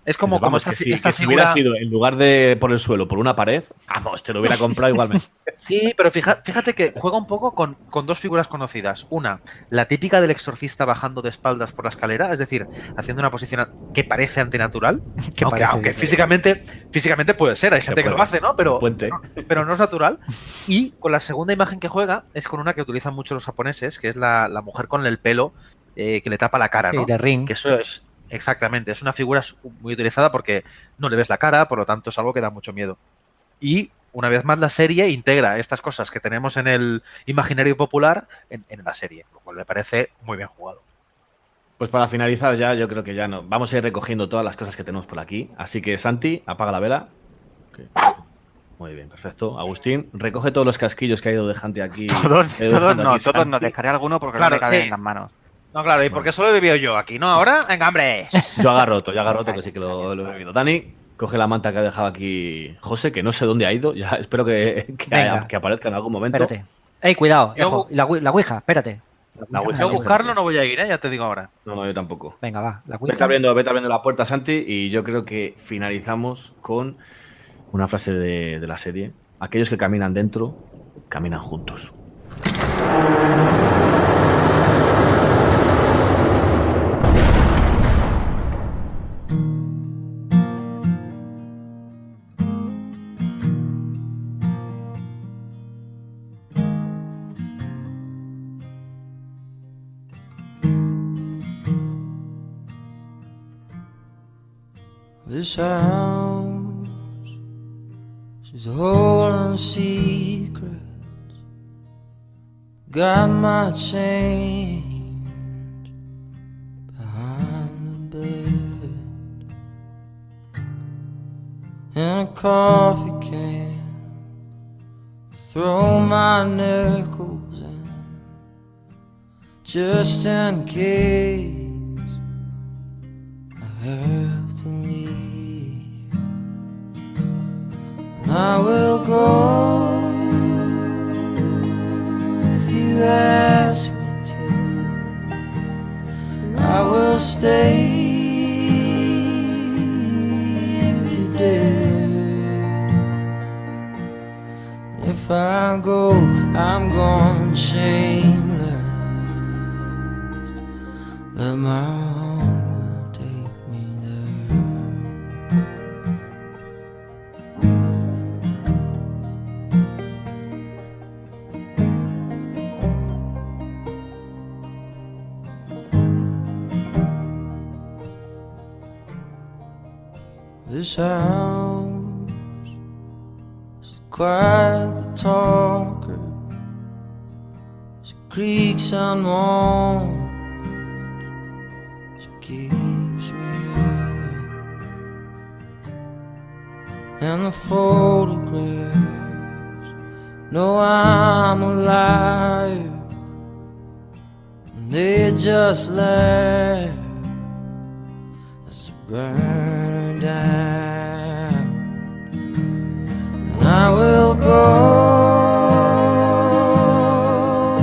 Es como, Dices, como vamos, esta, si, esta que si hubiera sido en lugar de por el suelo, por una pared, vamos, te lo hubiera comprado igualmente. Sí, pero fija- fíjate que juega un poco con, con dos figuras conocidas. Una, la típica del exorcista bajando de espaldas por la escalera, es decir, haciendo una posición que parece antinatural. Que aunque parece aunque que- físicamente, físicamente puede ser, hay gente que lo hace, ¿no? Pero, Puente. pero no es natural. Y con la segunda imagen que juega es con una que utilizan mucho los japoneses, que es la, la mujer con el pelo eh, que le tapa la cara, Sí, ¿no? de ring. Que eso es, exactamente, es una figura muy utilizada porque no le ves la cara, por lo tanto es algo que da mucho miedo. Y una vez más la serie integra estas cosas que tenemos en el imaginario popular en, en la serie, lo cual me parece muy bien jugado. Pues para finalizar ya, yo creo que ya no. Vamos a ir recogiendo todas las cosas que tenemos por aquí. Así que Santi, apaga la vela. Muy bien, perfecto. Agustín, recoge todos los casquillos que ha ido dejando aquí. Todos, ido todos dejando no, aquí todos Santi. no, dejaré alguno porque Claro, no me caben sí. en las manos. No, claro, y porque solo he bebido yo aquí, ¿no? Ahora, venga, hombre. Yo agarro otro, yo agarro otro que sí que lo, lo he bebido. Dani, coge la manta que ha dejado aquí José, que no sé dónde ha ido. Ya espero que, que, Venga. haya- que aparezca en algún momento. Espérate. Ey, cuidado, Yo- ojo, la, la Ouija, espérate. La Ouija, Yo a buscarlo no voy a ir, ¿eh? Ya te digo ahora. No, no, yo tampoco. Venga, va, la Vete abriendo, vete abriendo la puerta, Santi, y yo creo que finalizamos con una frase de, de la serie. Aquellos que caminan dentro, caminan juntos. This house is holding secrets. Got my change behind the bed. And a coffee can. Throw my nickels in. Just in case. I have I will go if you ask me to, and I will stay if you dare. If I go, I'm going shameless. Let my this house. She's quite the talker. She creaks and moans She keeps me up. And the photographs. Know I'm alive And they just laugh. Burn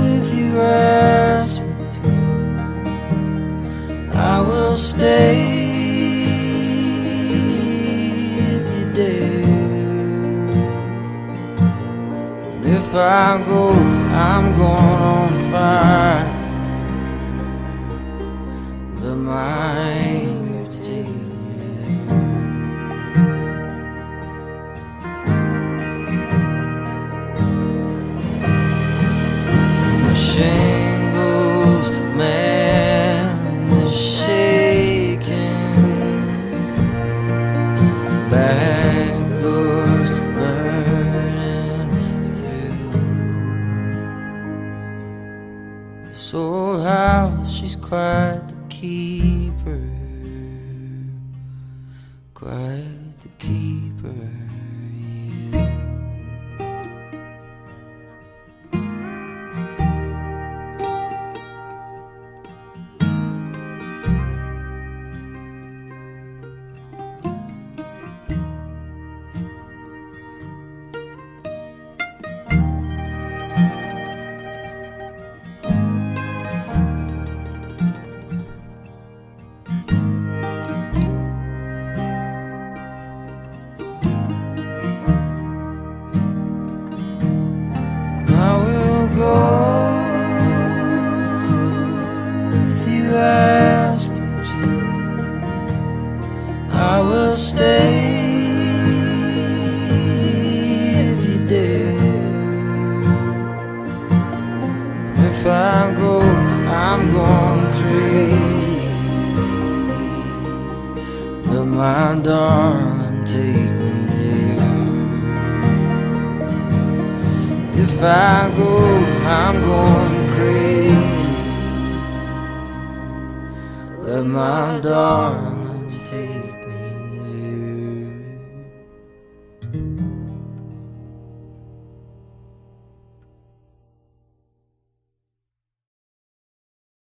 if you ask me to. I will stay if you dare. And if I go, I'm going on fire.